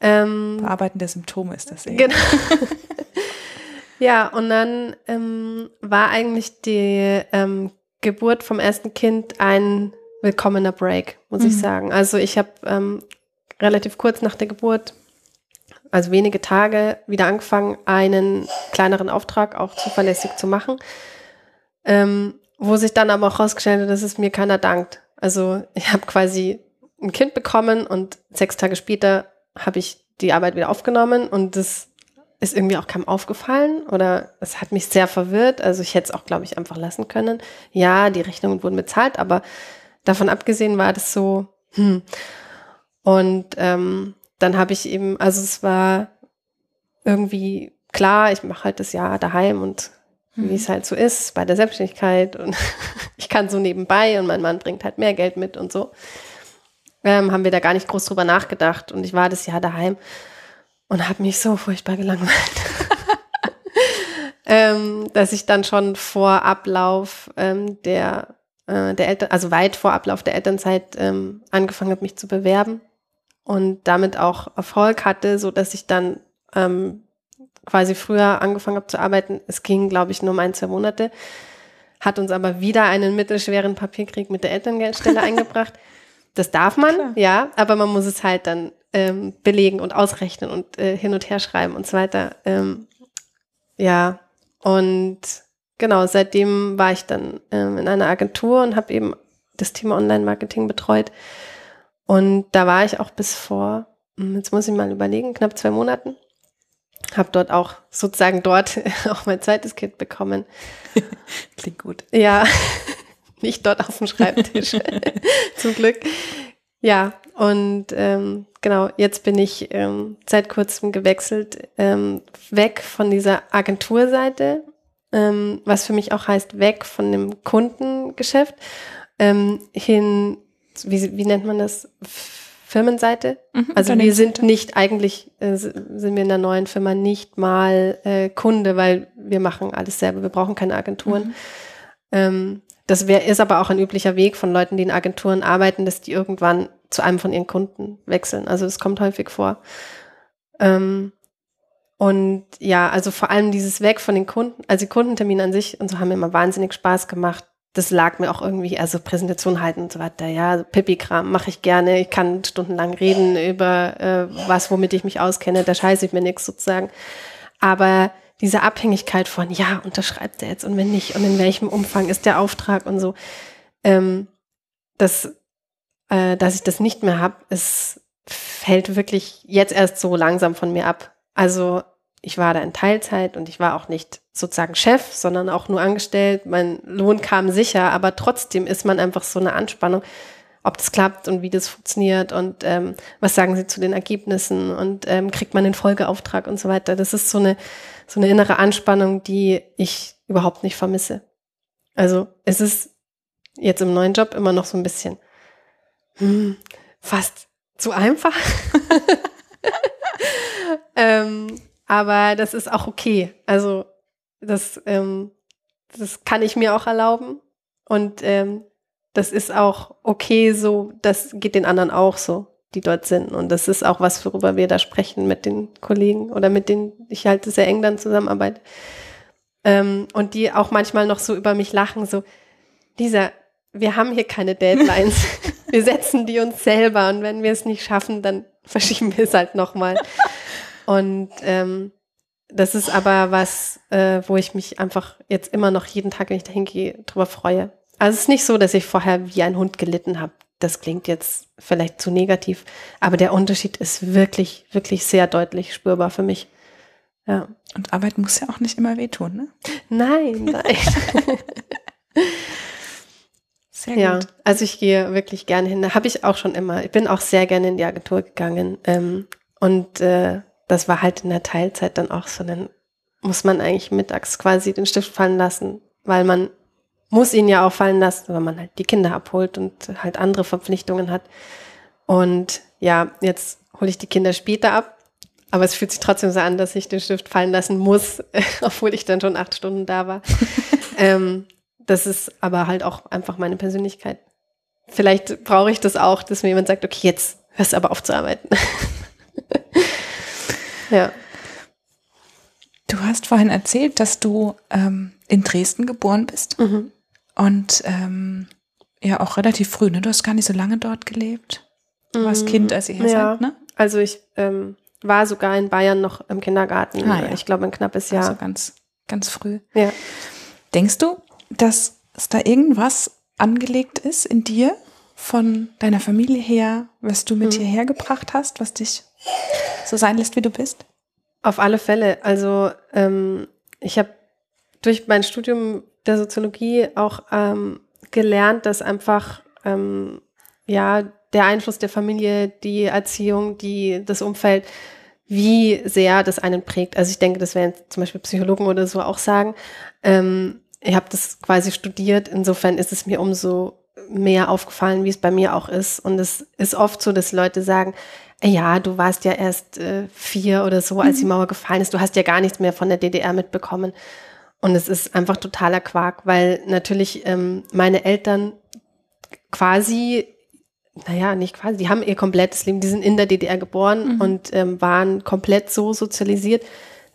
Ähm, Bearbeiten der Symptome ist das eher. Genau. ja, und dann ähm, war eigentlich die ähm, Geburt vom ersten Kind ein willkommener Break, muss ich Mhm. sagen. Also ich habe ähm, relativ kurz nach der Geburt, also wenige Tage, wieder angefangen, einen kleineren Auftrag auch zuverlässig zu machen, ähm, wo sich dann aber auch rausgestellt hat, dass es mir keiner dankt. Also ich habe quasi ein Kind bekommen und sechs Tage später habe ich die Arbeit wieder aufgenommen und das ist irgendwie auch keinem aufgefallen oder es hat mich sehr verwirrt. Also ich hätte es auch, glaube ich, einfach lassen können. Ja, die Rechnungen wurden bezahlt, aber davon abgesehen war das so, hm. Und ähm, dann habe ich eben, also es war irgendwie klar, ich mache halt das Jahr daheim und wie es halt so ist bei der Selbstständigkeit und ich kann so nebenbei und mein Mann bringt halt mehr Geld mit und so. Ähm, haben wir da gar nicht groß drüber nachgedacht und ich war das Jahr daheim und habe mich so furchtbar gelangweilt, ähm, dass ich dann schon vor Ablauf ähm, der äh, der Eltern, also weit vor Ablauf der Elternzeit ähm, angefangen habe, mich zu bewerben und damit auch Erfolg hatte, so dass ich dann ähm, quasi früher angefangen habe zu arbeiten. Es ging, glaube ich, nur um ein, zwei Monate, hat uns aber wieder einen mittelschweren Papierkrieg mit der Elterngeldstelle eingebracht. Das darf man, Klar. ja, aber man muss es halt dann ähm, belegen und ausrechnen und äh, hin und her schreiben und so weiter. Ähm, ja, und genau, seitdem war ich dann ähm, in einer Agentur und habe eben das Thema Online-Marketing betreut. Und da war ich auch bis vor, hm, jetzt muss ich mal überlegen, knapp zwei Monaten. Habe dort auch sozusagen dort auch mein zweites Kind bekommen. Klingt gut. Ja, nicht dort auf dem Schreibtisch. Zum Glück. Ja, und ähm, genau, jetzt bin ich ähm, seit kurzem gewechselt, ähm, weg von dieser Agenturseite, ähm, was für mich auch heißt, weg von dem Kundengeschäft, ähm, hin, wie, wie nennt man das? Firmenseite. Mhm, Also wir sind nicht eigentlich, äh, sind wir in der neuen Firma nicht mal äh, Kunde, weil wir machen alles selber. Wir brauchen keine Agenturen. Mhm. Ähm, das wär, ist aber auch ein üblicher Weg von Leuten, die in Agenturen arbeiten, dass die irgendwann zu einem von ihren Kunden wechseln. Also das kommt häufig vor. Ähm, und ja, also vor allem dieses Weg von den Kunden, also die Kundentermine an sich und so haben mir immer wahnsinnig Spaß gemacht. Das lag mir auch irgendwie, also Präsentation halten und so weiter, ja, Pipi-Kram mache ich gerne. Ich kann stundenlang reden über äh, was, womit ich mich auskenne, da scheiße ich mir nichts sozusagen. Aber diese Abhängigkeit von, ja, unterschreibt er jetzt und wenn nicht und in welchem Umfang ist der Auftrag und so, ähm, das, äh, dass ich das nicht mehr habe, es fällt wirklich jetzt erst so langsam von mir ab. Also ich war da in Teilzeit und ich war auch nicht sozusagen Chef, sondern auch nur angestellt. Mein Lohn kam sicher, aber trotzdem ist man einfach so eine Anspannung, ob das klappt und wie das funktioniert und ähm, was sagen sie zu den Ergebnissen und ähm, kriegt man den Folgeauftrag und so weiter. Das ist so eine, so eine innere Anspannung, die ich überhaupt nicht vermisse. Also es ist jetzt im neuen Job immer noch so ein bisschen hm, fast zu einfach. ähm, aber das ist auch okay. Also das, ähm, das kann ich mir auch erlauben. Und ähm, das ist auch okay so, das geht den anderen auch so, die dort sind. Und das ist auch was, worüber wir da sprechen mit den Kollegen oder mit denen ich halt sehr eng dann zusammenarbeite. Ähm, und die auch manchmal noch so über mich lachen, so, Lisa, wir haben hier keine Deadlines. wir setzen die uns selber und wenn wir es nicht schaffen, dann verschieben wir es halt nochmal. Und ähm, das ist aber was, äh, wo ich mich einfach jetzt immer noch jeden Tag, wenn ich dahin gehe, drüber freue. Also es ist nicht so, dass ich vorher wie ein Hund gelitten habe. Das klingt jetzt vielleicht zu negativ, aber der Unterschied ist wirklich, wirklich sehr deutlich spürbar für mich. Ja. Und Arbeit muss ja auch nicht immer wehtun, ne? Nein, nein. Sehr ja, gut. also ich gehe wirklich gerne hin. Da habe ich auch schon immer. Ich bin auch sehr gerne in die Agentur gegangen. Ähm, und äh, das war halt in der Teilzeit dann auch so. Dann muss man eigentlich mittags quasi den Stift fallen lassen, weil man muss ihn ja auch fallen lassen, weil man halt die Kinder abholt und halt andere Verpflichtungen hat. Und ja, jetzt hole ich die Kinder später ab. Aber es fühlt sich trotzdem so an, dass ich den Stift fallen lassen muss, obwohl ich dann schon acht Stunden da war. ähm, das ist aber halt auch einfach meine Persönlichkeit. Vielleicht brauche ich das auch, dass mir jemand sagt, okay, jetzt hörst du aber auf zu arbeiten. ja. Du hast vorhin erzählt, dass du ähm, in Dresden geboren bist Mhm. und ähm, ja auch relativ früh, ne? Du hast gar nicht so lange dort gelebt. Du warst Mhm. Kind, als ihr hier Ja. seid, ne? Also ich ähm, war sogar in Bayern noch im Kindergarten. Ah, ja. Ich glaube ein knappes Jahr. Also ganz, ganz früh. ja. Denkst du, dass es da irgendwas angelegt ist in dir von deiner Familie her, was du mit Mhm. hierher gebracht hast, was dich so sein lässt, wie du bist? Auf alle Fälle. Also ähm, ich habe durch mein Studium der Soziologie auch ähm, gelernt, dass einfach ähm, ja der Einfluss der Familie, die Erziehung, die das Umfeld, wie sehr das einen prägt. Also ich denke, das werden zum Beispiel Psychologen oder so auch sagen. Ähm, ich habe das quasi studiert. Insofern ist es mir umso mehr aufgefallen, wie es bei mir auch ist. Und es ist oft so, dass Leute sagen, "Ey, ja, du warst ja erst äh, vier oder so, als die Mauer gefallen ist. Du hast ja gar nichts mehr von der DDR mitbekommen. Und es ist einfach totaler Quark, weil natürlich ähm, meine Eltern quasi, naja, nicht quasi, die haben ihr komplettes Leben, die sind in der DDR geboren und ähm, waren komplett so sozialisiert.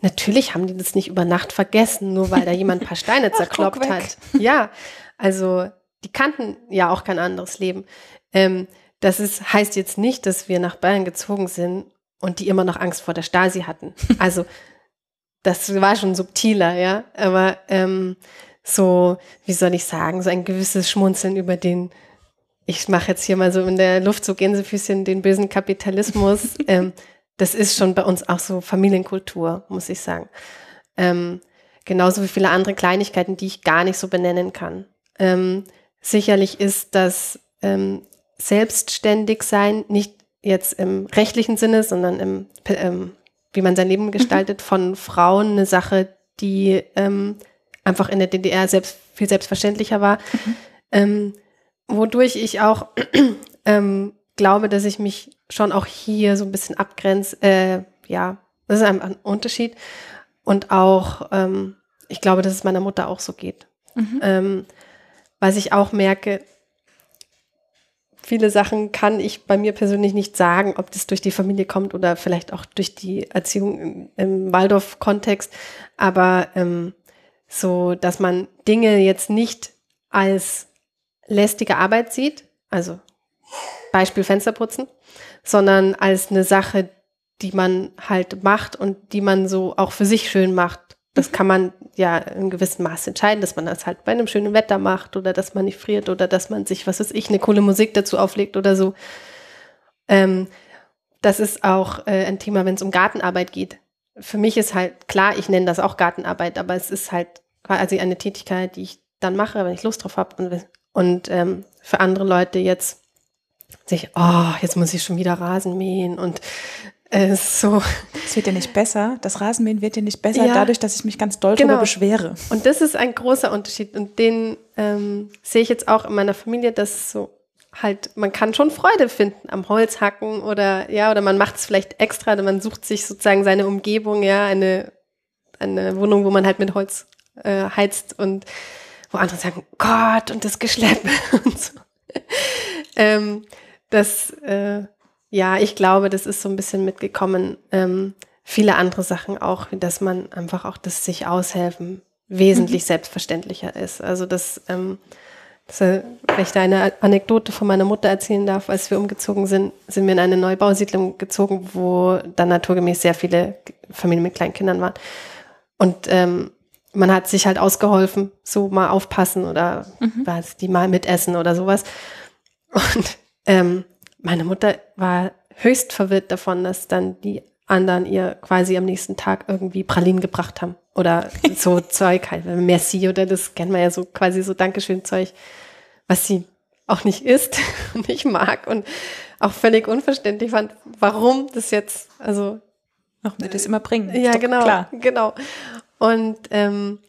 Natürlich haben die das nicht über Nacht vergessen, nur weil da jemand ein paar Steine zerkloppt hat. Ja, also die kannten ja auch kein anderes Leben. Ähm, das ist, heißt jetzt nicht, dass wir nach Bayern gezogen sind und die immer noch Angst vor der Stasi hatten. Also das war schon subtiler, ja. Aber ähm, so, wie soll ich sagen, so ein gewisses Schmunzeln über den, ich mache jetzt hier mal so in der Luft so Gänsefüßchen, den bösen Kapitalismus. ähm, das ist schon bei uns auch so Familienkultur, muss ich sagen. Ähm, genauso wie viele andere Kleinigkeiten, die ich gar nicht so benennen kann. Ähm, sicherlich ist das selbstständig sein, nicht jetzt im rechtlichen Sinne, sondern im, ähm, wie man sein Leben gestaltet, von Frauen eine Sache, die ähm, einfach in der DDR selbst, viel selbstverständlicher war. Ähm, wodurch ich auch ähm, glaube, dass ich mich schon auch hier so ein bisschen abgrenze. Äh, ja, das ist einfach ein Unterschied. Und auch, ähm, ich glaube, dass es meiner Mutter auch so geht. Ähm, was ich auch merke, viele Sachen kann ich bei mir persönlich nicht sagen, ob das durch die Familie kommt oder vielleicht auch durch die Erziehung im, im Waldorf-Kontext. Aber ähm, so, dass man Dinge jetzt nicht als lästige Arbeit sieht, also Beispiel Fensterputzen, sondern als eine Sache, die man halt macht und die man so auch für sich schön macht. Das kann man ja in gewissem Maß entscheiden, dass man das halt bei einem schönen Wetter macht oder dass man nicht friert oder dass man sich, was weiß ich, eine coole Musik dazu auflegt oder so. Ähm, das ist auch äh, ein Thema, wenn es um Gartenarbeit geht. Für mich ist halt klar, ich nenne das auch Gartenarbeit, aber es ist halt quasi eine Tätigkeit, die ich dann mache, wenn ich Lust drauf habe. Und, und ähm, für andere Leute jetzt sich, oh, jetzt muss ich schon wieder Rasen mähen und äh, so. Es wird ja nicht besser. Das Rasenmähen wird ja nicht besser, Ja. dadurch, dass ich mich ganz doll Genau. darüber beschwere. Und das ist ein großer Unterschied. Und den ähm, sehe ich jetzt auch in meiner Familie, dass so halt, man kann schon Freude finden am Holzhacken oder ja, oder man macht es vielleicht extra, oder man sucht sich sozusagen seine Umgebung, ja, eine, eine Wohnung, wo man halt mit Holz äh, heizt und wo andere sagen, Gott, und das Geschleppe und so. ähm, das, äh, ja, ich glaube, das ist so ein bisschen mitgekommen. Ähm, viele andere Sachen auch, dass man einfach auch das sich aushelfen wesentlich selbstverständlicher ist. Also das, ähm, Das, äh, wenn ich da eine Anekdote von meiner Mutter erzählen darf, als wir umgezogen sind, sind wir in eine Neubausiedlung gezogen, wo dann naturgemäß sehr viele Familien mit kleinen Kindern waren. Und ähm, man hat sich halt ausgeholfen, so mal aufpassen oder mhm. was, die mal mitessen oder sowas. Und ähm, meine Mutter war höchst verwirrt davon, dass dann die anderen ihr quasi am nächsten Tag irgendwie Pralinen gebracht haben oder so Zeug halt, Merci oder das kennen wir ja so quasi so Dankeschön-Zeug, was sie auch nicht isst und nicht mag und auch völlig unverständlich fand, warum das jetzt, also noch wird es immer bringen. Ja, genau, klar. genau. Und ähm,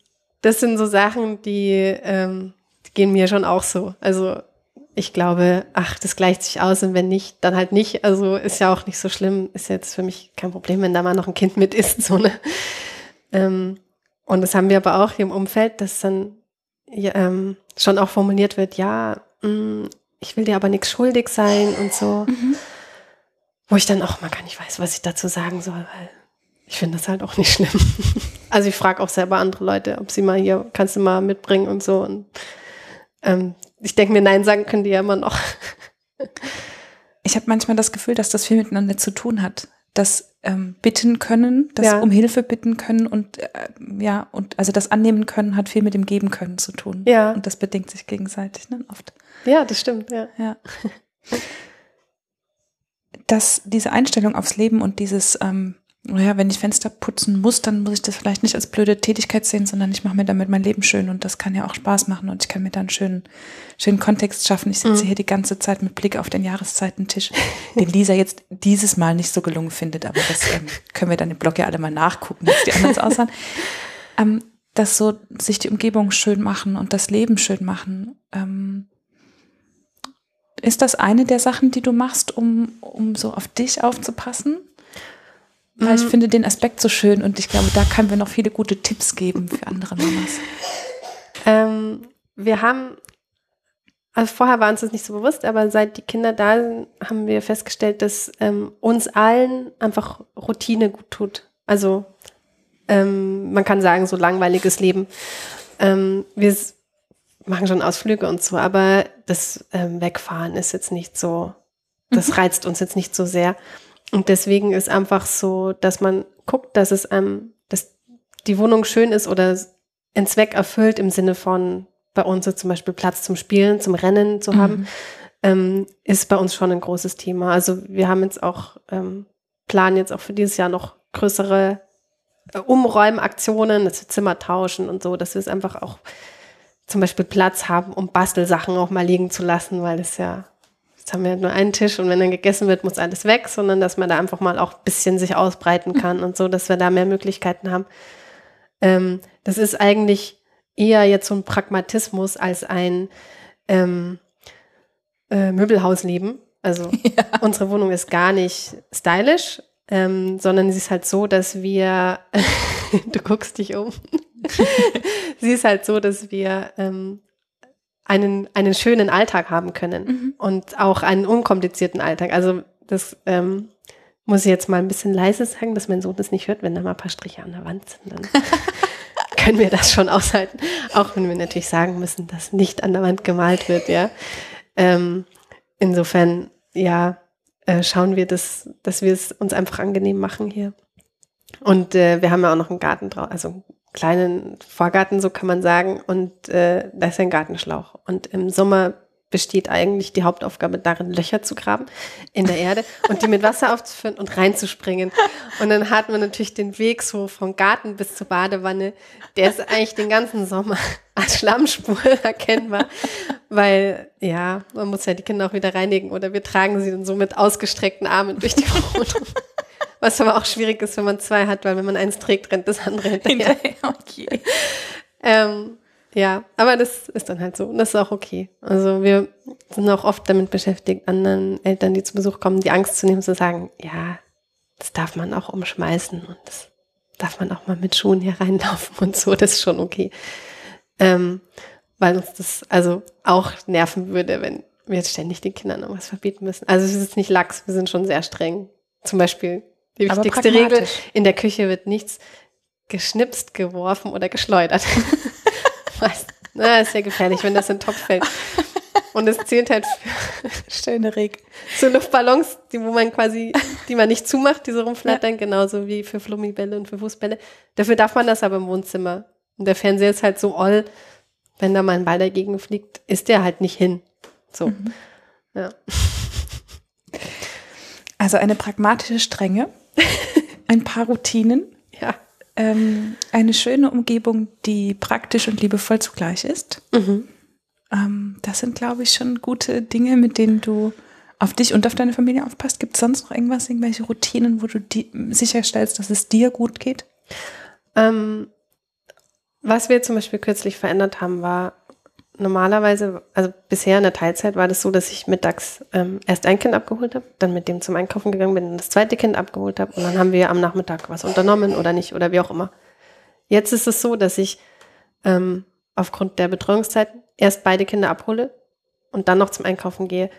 das sind so Sachen, die, ähm, die gehen mir schon auch so. Also ich glaube, ach, das gleicht sich aus und wenn nicht, dann halt nicht. Also ist ja auch nicht so schlimm, ist jetzt für mich kein Problem, wenn da mal noch ein Kind mit ist. So, ne? Ähm, und das haben wir aber auch hier im Umfeld, dass dann ja, ähm, schon auch formuliert wird, ja, mh, mm, ich will dir aber nichts schuldig sein und so. Mhm. Wo ich dann auch mal gar nicht weiß, was ich dazu sagen soll, weil ich finde das halt auch nicht schlimm. also ich frage auch selber andere Leute, ob sie mal hier, kannst du mal mitbringen und so. Und ähm, ich denke mir, Nein sagen können die ja immer noch. ich habe manchmal das Gefühl, dass das viel miteinander zu tun hat. Das ähm, bitten können, das ja. um Hilfe bitten können und äh, ja, und also das annehmen können hat viel mit dem Geben können zu tun. Ja. Und das bedingt sich gegenseitig, ne? Oft. Ja, das stimmt, ja. Ja. dass diese Einstellung aufs Leben und dieses ähm, naja, wenn ich Fenster putzen muss, dann muss ich das vielleicht nicht als blöde Tätigkeit sehen, sondern ich mache mir damit mein Leben schön und das kann ja auch Spaß machen und ich kann mir da einen schönen, schönen Kontext schaffen. Ich sitze mhm. hier die ganze Zeit mit Blick auf den Jahreszeitentisch, den Lisa jetzt dieses Mal nicht so gelungen findet, aber das ähm, können wir dann im Blog ja alle mal nachgucken, wie die anderen aussahen. Ähm, dass so sich die Umgebung schön machen und das Leben schön machen. Ähm, ist das eine der Sachen, die du machst, um, um so auf dich aufzupassen? Weil ich mhm. finde den Aspekt so schön und ich glaube, da können wir noch viele gute Tipps geben für andere Mamas. Ähm, wir haben, also vorher war uns das nicht so bewusst, aber seit die Kinder da sind, haben wir festgestellt, dass ähm, uns allen einfach Routine gut tut. Also ähm, man kann sagen, so langweiliges Leben. Ähm, wir machen schon Ausflüge und so, aber das ähm, Wegfahren ist jetzt nicht so, das mhm. reizt uns jetzt nicht so sehr. Und deswegen ist einfach so, dass man guckt, dass es ähm, dass die Wohnung schön ist oder einen Zweck erfüllt im Sinne von bei uns ist zum Beispiel Platz zum Spielen, zum Rennen zu haben, mhm. ähm, ist bei uns schon ein großes Thema. Also wir haben jetzt auch ähm, planen jetzt auch für dieses Jahr noch größere äh, Umräumaktionen, dass wir Zimmer tauschen und so, dass wir es einfach auch zum Beispiel Platz haben, um Bastelsachen auch mal liegen zu lassen, weil es ja jetzt haben wir nur einen Tisch und wenn dann gegessen wird, muss alles weg, sondern dass man da einfach mal auch ein bisschen sich ausbreiten kann und so, dass wir da mehr Möglichkeiten haben. Ähm, das ist eigentlich eher jetzt so ein Pragmatismus als ein ähm, äh, Möbelhausleben. Also ja. unsere Wohnung ist gar nicht stylisch, ähm, sondern sie ist halt so, dass wir, du guckst dich um, sie ist halt so, dass wir ähm, einen, einen schönen Alltag haben können mhm. und auch einen unkomplizierten Alltag. Also das ähm, muss ich jetzt mal ein bisschen leise sagen, dass mein Sohn das nicht hört, wenn da mal ein paar Striche an der Wand sind. Dann können wir das schon aushalten. Auch wenn wir natürlich sagen müssen, dass nicht an der Wand gemalt wird, ja. Ähm, insofern, ja, äh, schauen wir, dass, dass wir es uns einfach angenehm machen hier. Und äh, wir haben ja auch noch einen Garten drauf, also kleinen Vorgarten, so kann man sagen. Und äh, da ist ein Gartenschlauch. Und im Sommer besteht eigentlich die Hauptaufgabe darin, Löcher zu graben in der Erde und die mit Wasser aufzufüllen und reinzuspringen. Und dann hat man natürlich den Weg so vom Garten bis zur Badewanne. Der ist eigentlich den ganzen Sommer als Schlammspur erkennbar, weil ja, man muss ja die Kinder auch wieder reinigen oder wir tragen sie dann so mit ausgestreckten Armen durch die Wohnung. Was aber auch schwierig ist, wenn man zwei hat, weil wenn man eins trägt, rennt das andere hinterher. okay. ähm, ja, aber das ist dann halt so. Und das ist auch okay. Also wir sind auch oft damit beschäftigt, anderen Eltern, die zu Besuch kommen, die Angst zu nehmen, zu sagen, ja, das darf man auch umschmeißen und das darf man auch mal mit Schuhen hier reinlaufen und so, das ist schon okay. Ähm, weil uns das also auch nerven würde, wenn wir jetzt ständig den Kindern irgendwas verbieten müssen. Also es ist nicht lax, wir sind schon sehr streng. Zum Beispiel die wichtigste Regel, in der Küche wird nichts geschnipst, geworfen oder geschleudert. Was Na, ist ja gefährlich, wenn das in den Topf fällt. Und es zählt halt Schöne Reg. so Luftballons, die, wo man quasi, die man nicht zumacht, die so rumflattern, genauso wie für Flummibälle und für Fußbälle. Dafür darf man das aber im Wohnzimmer. Und der Fernseher ist halt so oll, wenn da mal ein Ball dagegen fliegt, ist der halt nicht hin. So. Ja. Also eine pragmatische Strenge, ein paar Routinen, Ja. Ähm, eine schöne Umgebung, die praktisch und liebevoll zugleich ist. Ähm, das sind, glaube ich, schon gute Dinge, mit denen du auf dich und auf deine Familie aufpasst. Gibt es sonst noch irgendwas, irgendwelche Routinen, wo du die, sicherstellst, dass es dir gut geht? Ähm, was wir zum Beispiel kürzlich verändert haben, war normalerweise, also bisher in der Teilzeit war das so, dass ich mittags ähm, erst ein Kind abgeholt habe, dann mit dem zum Einkaufen gegangen bin und das zweite Kind abgeholt habe und dann haben wir am Nachmittag was unternommen oder nicht oder wie auch immer. Jetzt ist es so, dass ich ähm, aufgrund der Betreuungszeit erst beide Kinder abhole und dann noch zum Einkaufen gehe.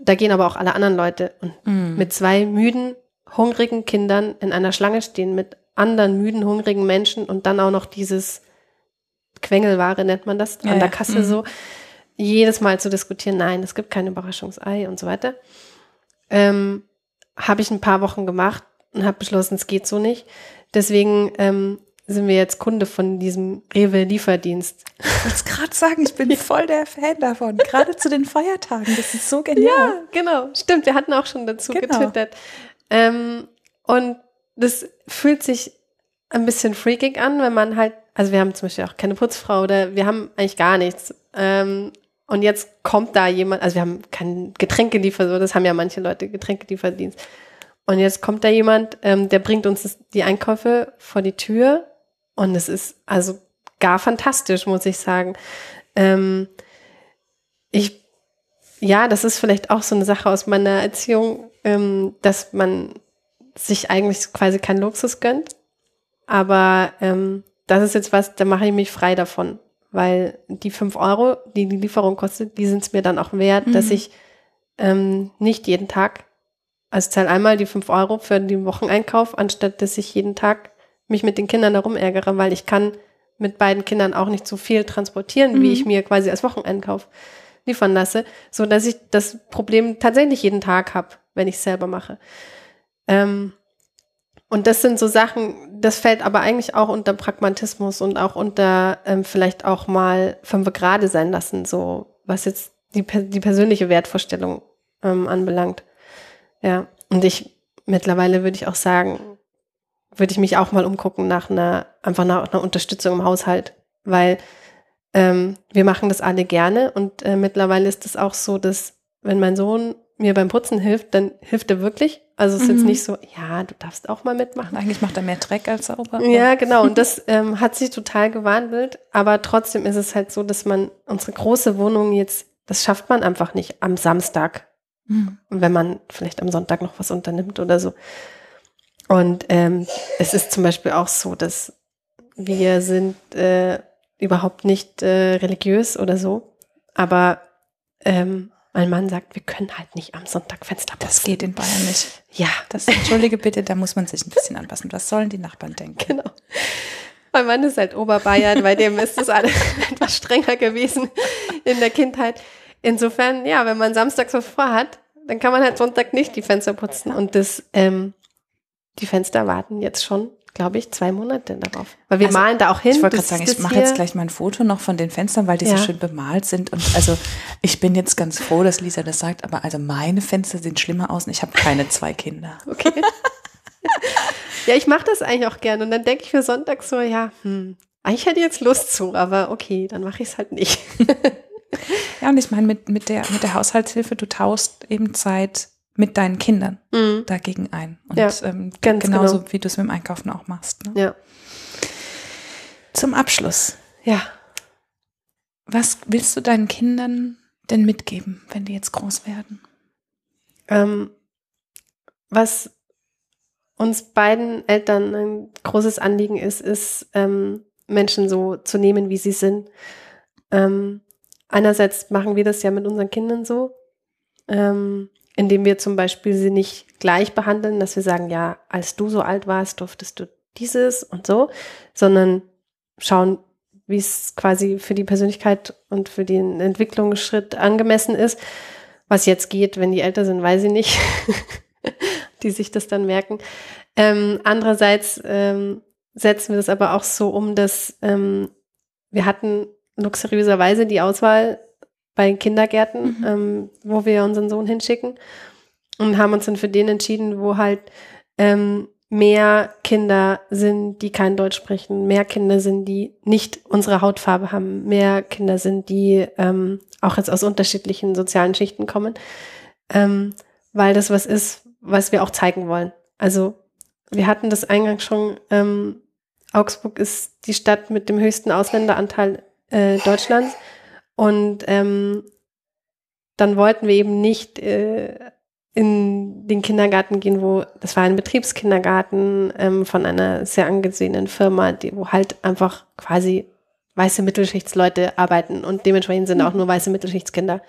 Da gehen aber auch alle anderen Leute und mit zwei müden, hungrigen Kindern in einer Schlange stehen mit anderen müden, hungrigen Menschen und dann auch noch dieses Quengelware nennt man das, Ja, an der ja. Kasse Mhm. so, jedes Mal zu diskutieren, nein, es gibt kein Überraschungsei und so weiter. Ähm, habe ich ein paar Wochen gemacht und habe beschlossen, es geht so nicht. Deswegen ähm, sind wir jetzt Kunde von diesem Rewe-Lieferdienst. Ich wollte es gerade sagen, ich bin voll der Fan davon. Gerade zu den Feiertagen. Das ist so genial. Ja, genau. Stimmt, wir hatten auch schon dazu Genau. getwittert. Ähm, und das fühlt sich ein bisschen freakig an, wenn man halt, also wir haben zum Beispiel auch keine Putzfrau oder wir haben eigentlich gar nichts. Ähm, und jetzt kommt da jemand, also wir haben keinen Getränkeliefer, so das haben ja manche Leute, Getränkelieferdienst. Und jetzt kommt da jemand, ähm, der bringt uns das, die Einkäufe vor die Tür und es ist also gar fantastisch, muss ich sagen. Ähm, ich ja, das ist vielleicht auch so eine Sache aus meiner Erziehung, ähm, dass man sich eigentlich quasi keinen Luxus gönnt. Aber ähm, das ist jetzt was, da mache ich mich frei davon. Weil die fünf Euro, die die Lieferung kostet, die sind es mir dann auch wert, dass Mhm. ich ähm, nicht jeden Tag, also zahle einmal die fünf Euro für den Wocheneinkauf, anstatt dass ich jeden Tag mich mit den Kindern darum ärgere, weil ich kann mit beiden Kindern auch nicht so viel transportieren, Mhm. wie ich mir quasi als Wocheneinkauf liefern lasse, so dass ich das Problem tatsächlich jeden Tag habe, wenn ich es selber mache. Ähm, und das sind so Sachen, das fällt aber eigentlich auch unter Pragmatismus und auch unter ähm, vielleicht auch mal fünf Grade sein lassen, so was jetzt die, die persönliche Wertvorstellung ähm, anbelangt. Ja, und ich mittlerweile würde ich auch sagen, würde ich mich auch mal umgucken nach einer, einfach nach einer Unterstützung im Haushalt, weil ähm, wir machen das alle gerne und äh, mittlerweile ist es auch so, dass wenn mein Sohn mir beim Putzen hilft, dann hilft er wirklich. Also es ist jetzt Mhm. nicht so, ja, du darfst auch mal mitmachen. Eigentlich macht er mehr Dreck als sauber. Ja, genau. Und das ähm, hat sich total gewandelt. Aber trotzdem ist es halt so, dass man unsere große Wohnung jetzt, das schafft man einfach nicht am Samstag. Mhm. wenn man vielleicht am Sonntag noch was unternimmt oder so. Und ähm, es ist zum Beispiel auch so, dass wir sind äh, überhaupt nicht äh, religiös oder so. Aber ähm, mein Mann sagt, wir können halt nicht am Sonntag Fenster putzen. Das geht in Bayern nicht. Ja, Das, entschuldige bitte, da muss man sich ein bisschen anpassen. Was sollen die Nachbarn denken? Genau. Mein Mann ist halt Oberbayern, bei dem ist das alles etwas strenger gewesen in der Kindheit. Insofern, ja, wenn man samstags was vorhat, dann kann man halt Sonntag nicht die Fenster putzen. Und das, ähm, die Fenster warten jetzt schon, glaube ich, zwei Monate darauf. Weil wir Also, malen da auch hin. Ich wollte gerade sagen, ich mache jetzt gleich mal ein Foto noch von den Fenstern, weil die so Ja. schön bemalt sind. Und also ich bin jetzt ganz froh, dass Lisa das sagt, aber also meine Fenster sehen schlimmer aus und ich habe keine zwei Kinder. Okay. ja, ich mache das eigentlich auch gerne. Und dann denke ich für Sonntag so, ja, hm, eigentlich hätte ich jetzt Lust zu, aber okay, dann mache ich es halt nicht. Ja, und ich meine, mit, mit, der, mit der Haushaltshilfe, du taust eben Zeit mit deinen Kindern Mhm. dagegen ein. Und Ja, ähm, genauso genau. wie du es mit dem Einkaufen auch machst. Ne? Ja. Zum Abschluss, Ja. was willst du deinen Kindern denn mitgeben, wenn die jetzt groß werden? Ähm, was uns beiden Eltern ein großes Anliegen ist, ist, ähm, Menschen so zu nehmen, wie sie sind. Ähm, einerseits machen wir das ja mit unseren Kindern so, ähm, indem wir zum Beispiel sie nicht gleich behandeln, dass wir sagen, ja, als du so alt warst, durftest du dieses und so, sondern schauen, wie es quasi für die Persönlichkeit und für den Entwicklungsschritt angemessen ist. Was jetzt geht, wenn die älter sind, weiß ich nicht, die sich das dann merken. Ähm, andererseits ähm, setzen wir das aber auch so um, dass ähm, wir hatten luxuriöserweise die Auswahl bei Kindergärten, mhm. ähm, wo wir unseren Sohn hinschicken und haben uns dann für den entschieden, wo halt ähm, mehr Kinder sind, die kein Deutsch sprechen, mehr Kinder sind, die nicht unsere Hautfarbe haben, mehr Kinder sind, die ähm, auch jetzt aus unterschiedlichen sozialen Schichten kommen, ähm, weil das was ist, was wir auch zeigen wollen. Also wir hatten das eingangs schon, ähm, Augsburg ist die Stadt mit dem höchsten Ausländeranteil äh, Deutschlands und ähm, dann wollten wir eben nicht äh, in den Kindergarten gehen, wo, das war ein Betriebskindergarten ähm, von einer sehr angesehenen Firma, die, wo halt einfach quasi weiße Mittelschichtsleute arbeiten und dementsprechend sind auch nur weiße Mittelschichtskinder.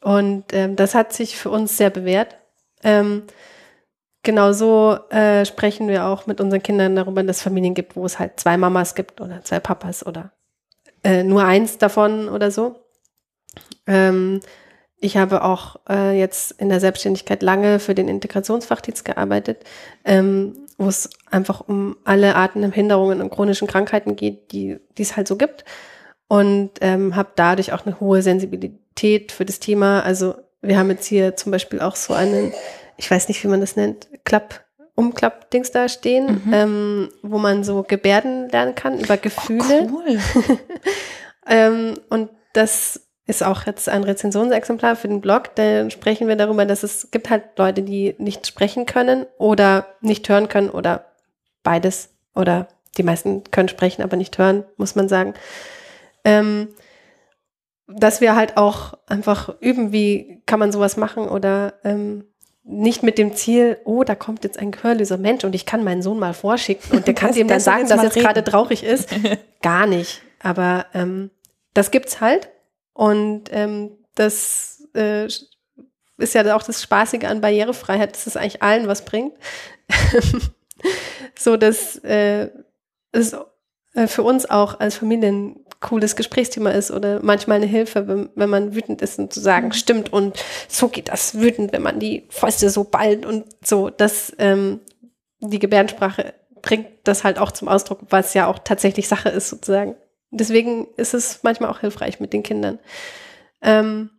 Und ähm, das hat sich für uns sehr bewährt. Ähm, genauso äh, sprechen wir auch mit unseren Kindern darüber, dass es Familien gibt, wo es halt zwei Mamas gibt oder zwei Papas oder äh, nur eins davon oder so. Ähm, ich habe auch äh, jetzt in der Selbstständigkeit lange für den Integrationsfachdienst gearbeitet, ähm, wo es einfach um alle Arten der Behinderungen und chronischen Krankheiten geht, die die es halt so gibt. Und ähm, habe dadurch auch eine hohe Sensibilität für das Thema. Also wir haben jetzt hier zum Beispiel auch so einen, ich weiß nicht, wie man das nennt, Klapp, Umklapp-Dings da stehen, mhm. ähm, wo man so Gebärden lernen kann über Gefühle. Oh, cool. ähm, und das ist auch jetzt ein Rezensionsexemplar für den Blog. Da sprechen wir darüber, dass es gibt halt Leute, die nicht sprechen können oder nicht hören können oder beides. Oder die meisten können sprechen, aber nicht hören, muss man sagen. Ähm, dass wir halt auch einfach üben, wie kann man sowas machen oder ähm, nicht mit dem Ziel, oh, da kommt jetzt ein gehörloser Mensch und ich kann meinen Sohn mal vorschicken und der kann ihm dann sagen, dass jetzt gerade traurig ist. Gar nicht. Aber ähm, das gibt's halt und ähm, das äh, ist ja auch das Spaßige an Barrierefreiheit, dass es eigentlich allen was bringt. so dass äh, es äh, für uns auch als Familien cooles Gesprächsthema ist oder manchmal eine Hilfe, wenn, wenn man wütend ist und zu sagen, mhm. stimmt und so geht das wütend, wenn man die Fäuste so ballt und so, dass ähm, die Gebärdensprache bringt das halt auch zum Ausdruck, was ja auch tatsächlich Sache ist sozusagen. Deswegen ist es manchmal auch hilfreich mit den Kindern. Ähm,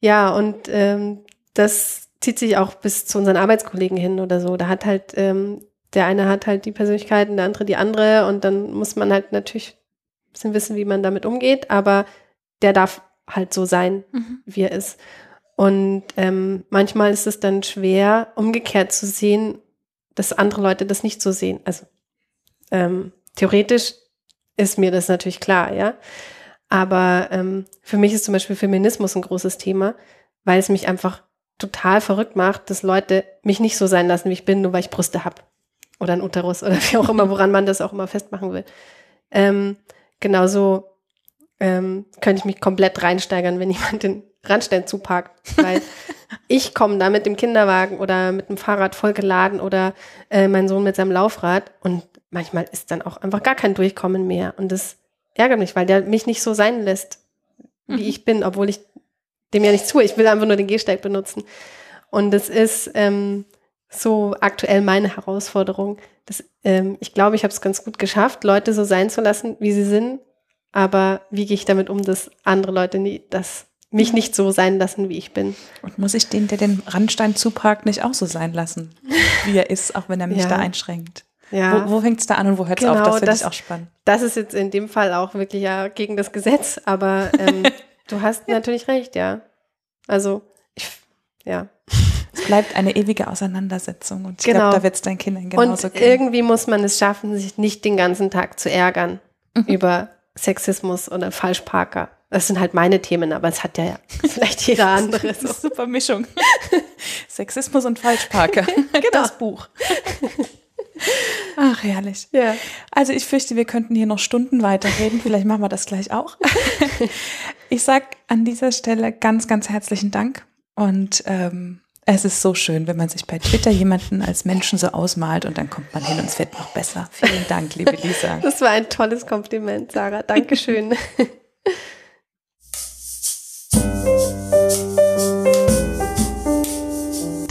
ja, und ähm, das zieht sich auch bis zu unseren Arbeitskollegen hin oder so. Da hat halt, ähm, der eine hat halt die Persönlichkeit und der andere die andere und dann muss man halt natürlich bisschen wissen, wie man damit umgeht, aber der darf halt so sein, mhm. wie er ist. Und ähm, manchmal ist es dann schwer, umgekehrt zu sehen, dass andere Leute das nicht so sehen. Also ähm, theoretisch ist mir das natürlich klar, ja. Aber ähm, für mich ist zum Beispiel Feminismus ein großes Thema, weil es mich einfach total verrückt macht, dass Leute mich nicht so sein lassen, wie ich bin, nur weil ich Brüste habe. Oder ein Uterus oder wie auch immer, woran man das auch immer festmachen will. Ähm, genauso ähm, könnte ich mich komplett reinsteigern, wenn jemand den Randstein zuparkt. Weil ich komme da mit dem Kinderwagen oder mit dem Fahrrad vollgeladen oder äh, mein Sohn mit seinem Laufrad und manchmal ist dann auch einfach gar kein Durchkommen mehr. Und das ärgert mich, weil der mich nicht so sein lässt, wie mhm. ich bin, obwohl ich dem ja nicht zu. Ich will einfach nur den Gehsteig benutzen. Und das ist ähm, so aktuell meine Herausforderung. Das, ähm, ich glaube, ich habe es ganz gut geschafft, Leute so sein zu lassen, wie sie sind. Aber wie gehe ich damit um, dass andere Leute nie, das mich nicht so sein lassen, wie ich bin. Und muss ich den, der den Randstein zuparkt, nicht auch so sein lassen, wie er ist, auch wenn er mich ja. da einschränkt? Ja. Wo, wo fängt es da an und wo hört es genau, auf? Das finde ich auch spannend. Das ist jetzt in dem Fall auch wirklich ja gegen das Gesetz, aber ähm, du hast natürlich recht, ja. Also, ich, ja. Es bleibt eine ewige Auseinandersetzung und ich genau. glaube, da wird es deinen Kindern genauso und gehen. irgendwie muss man es schaffen, sich nicht den ganzen Tag zu ärgern mhm. über Sexismus oder Falschparker. Das sind halt meine Themen, aber es hat ja vielleicht jeder andere. So. super Mischung. Sexismus und Falschparker. genau. Das Buch. Ach, herrlich. Ja. Also ich fürchte, wir könnten hier noch Stunden weiterreden. Vielleicht machen wir das gleich auch. Ich sage an dieser Stelle ganz, ganz herzlichen Dank und ähm, Es ist so schön, wenn man sich bei Twitter jemanden als Menschen so ausmalt und dann kommt man hin und es wird noch besser. Vielen Dank, liebe Lisa. Das war ein tolles Kompliment, Sarah. Dankeschön.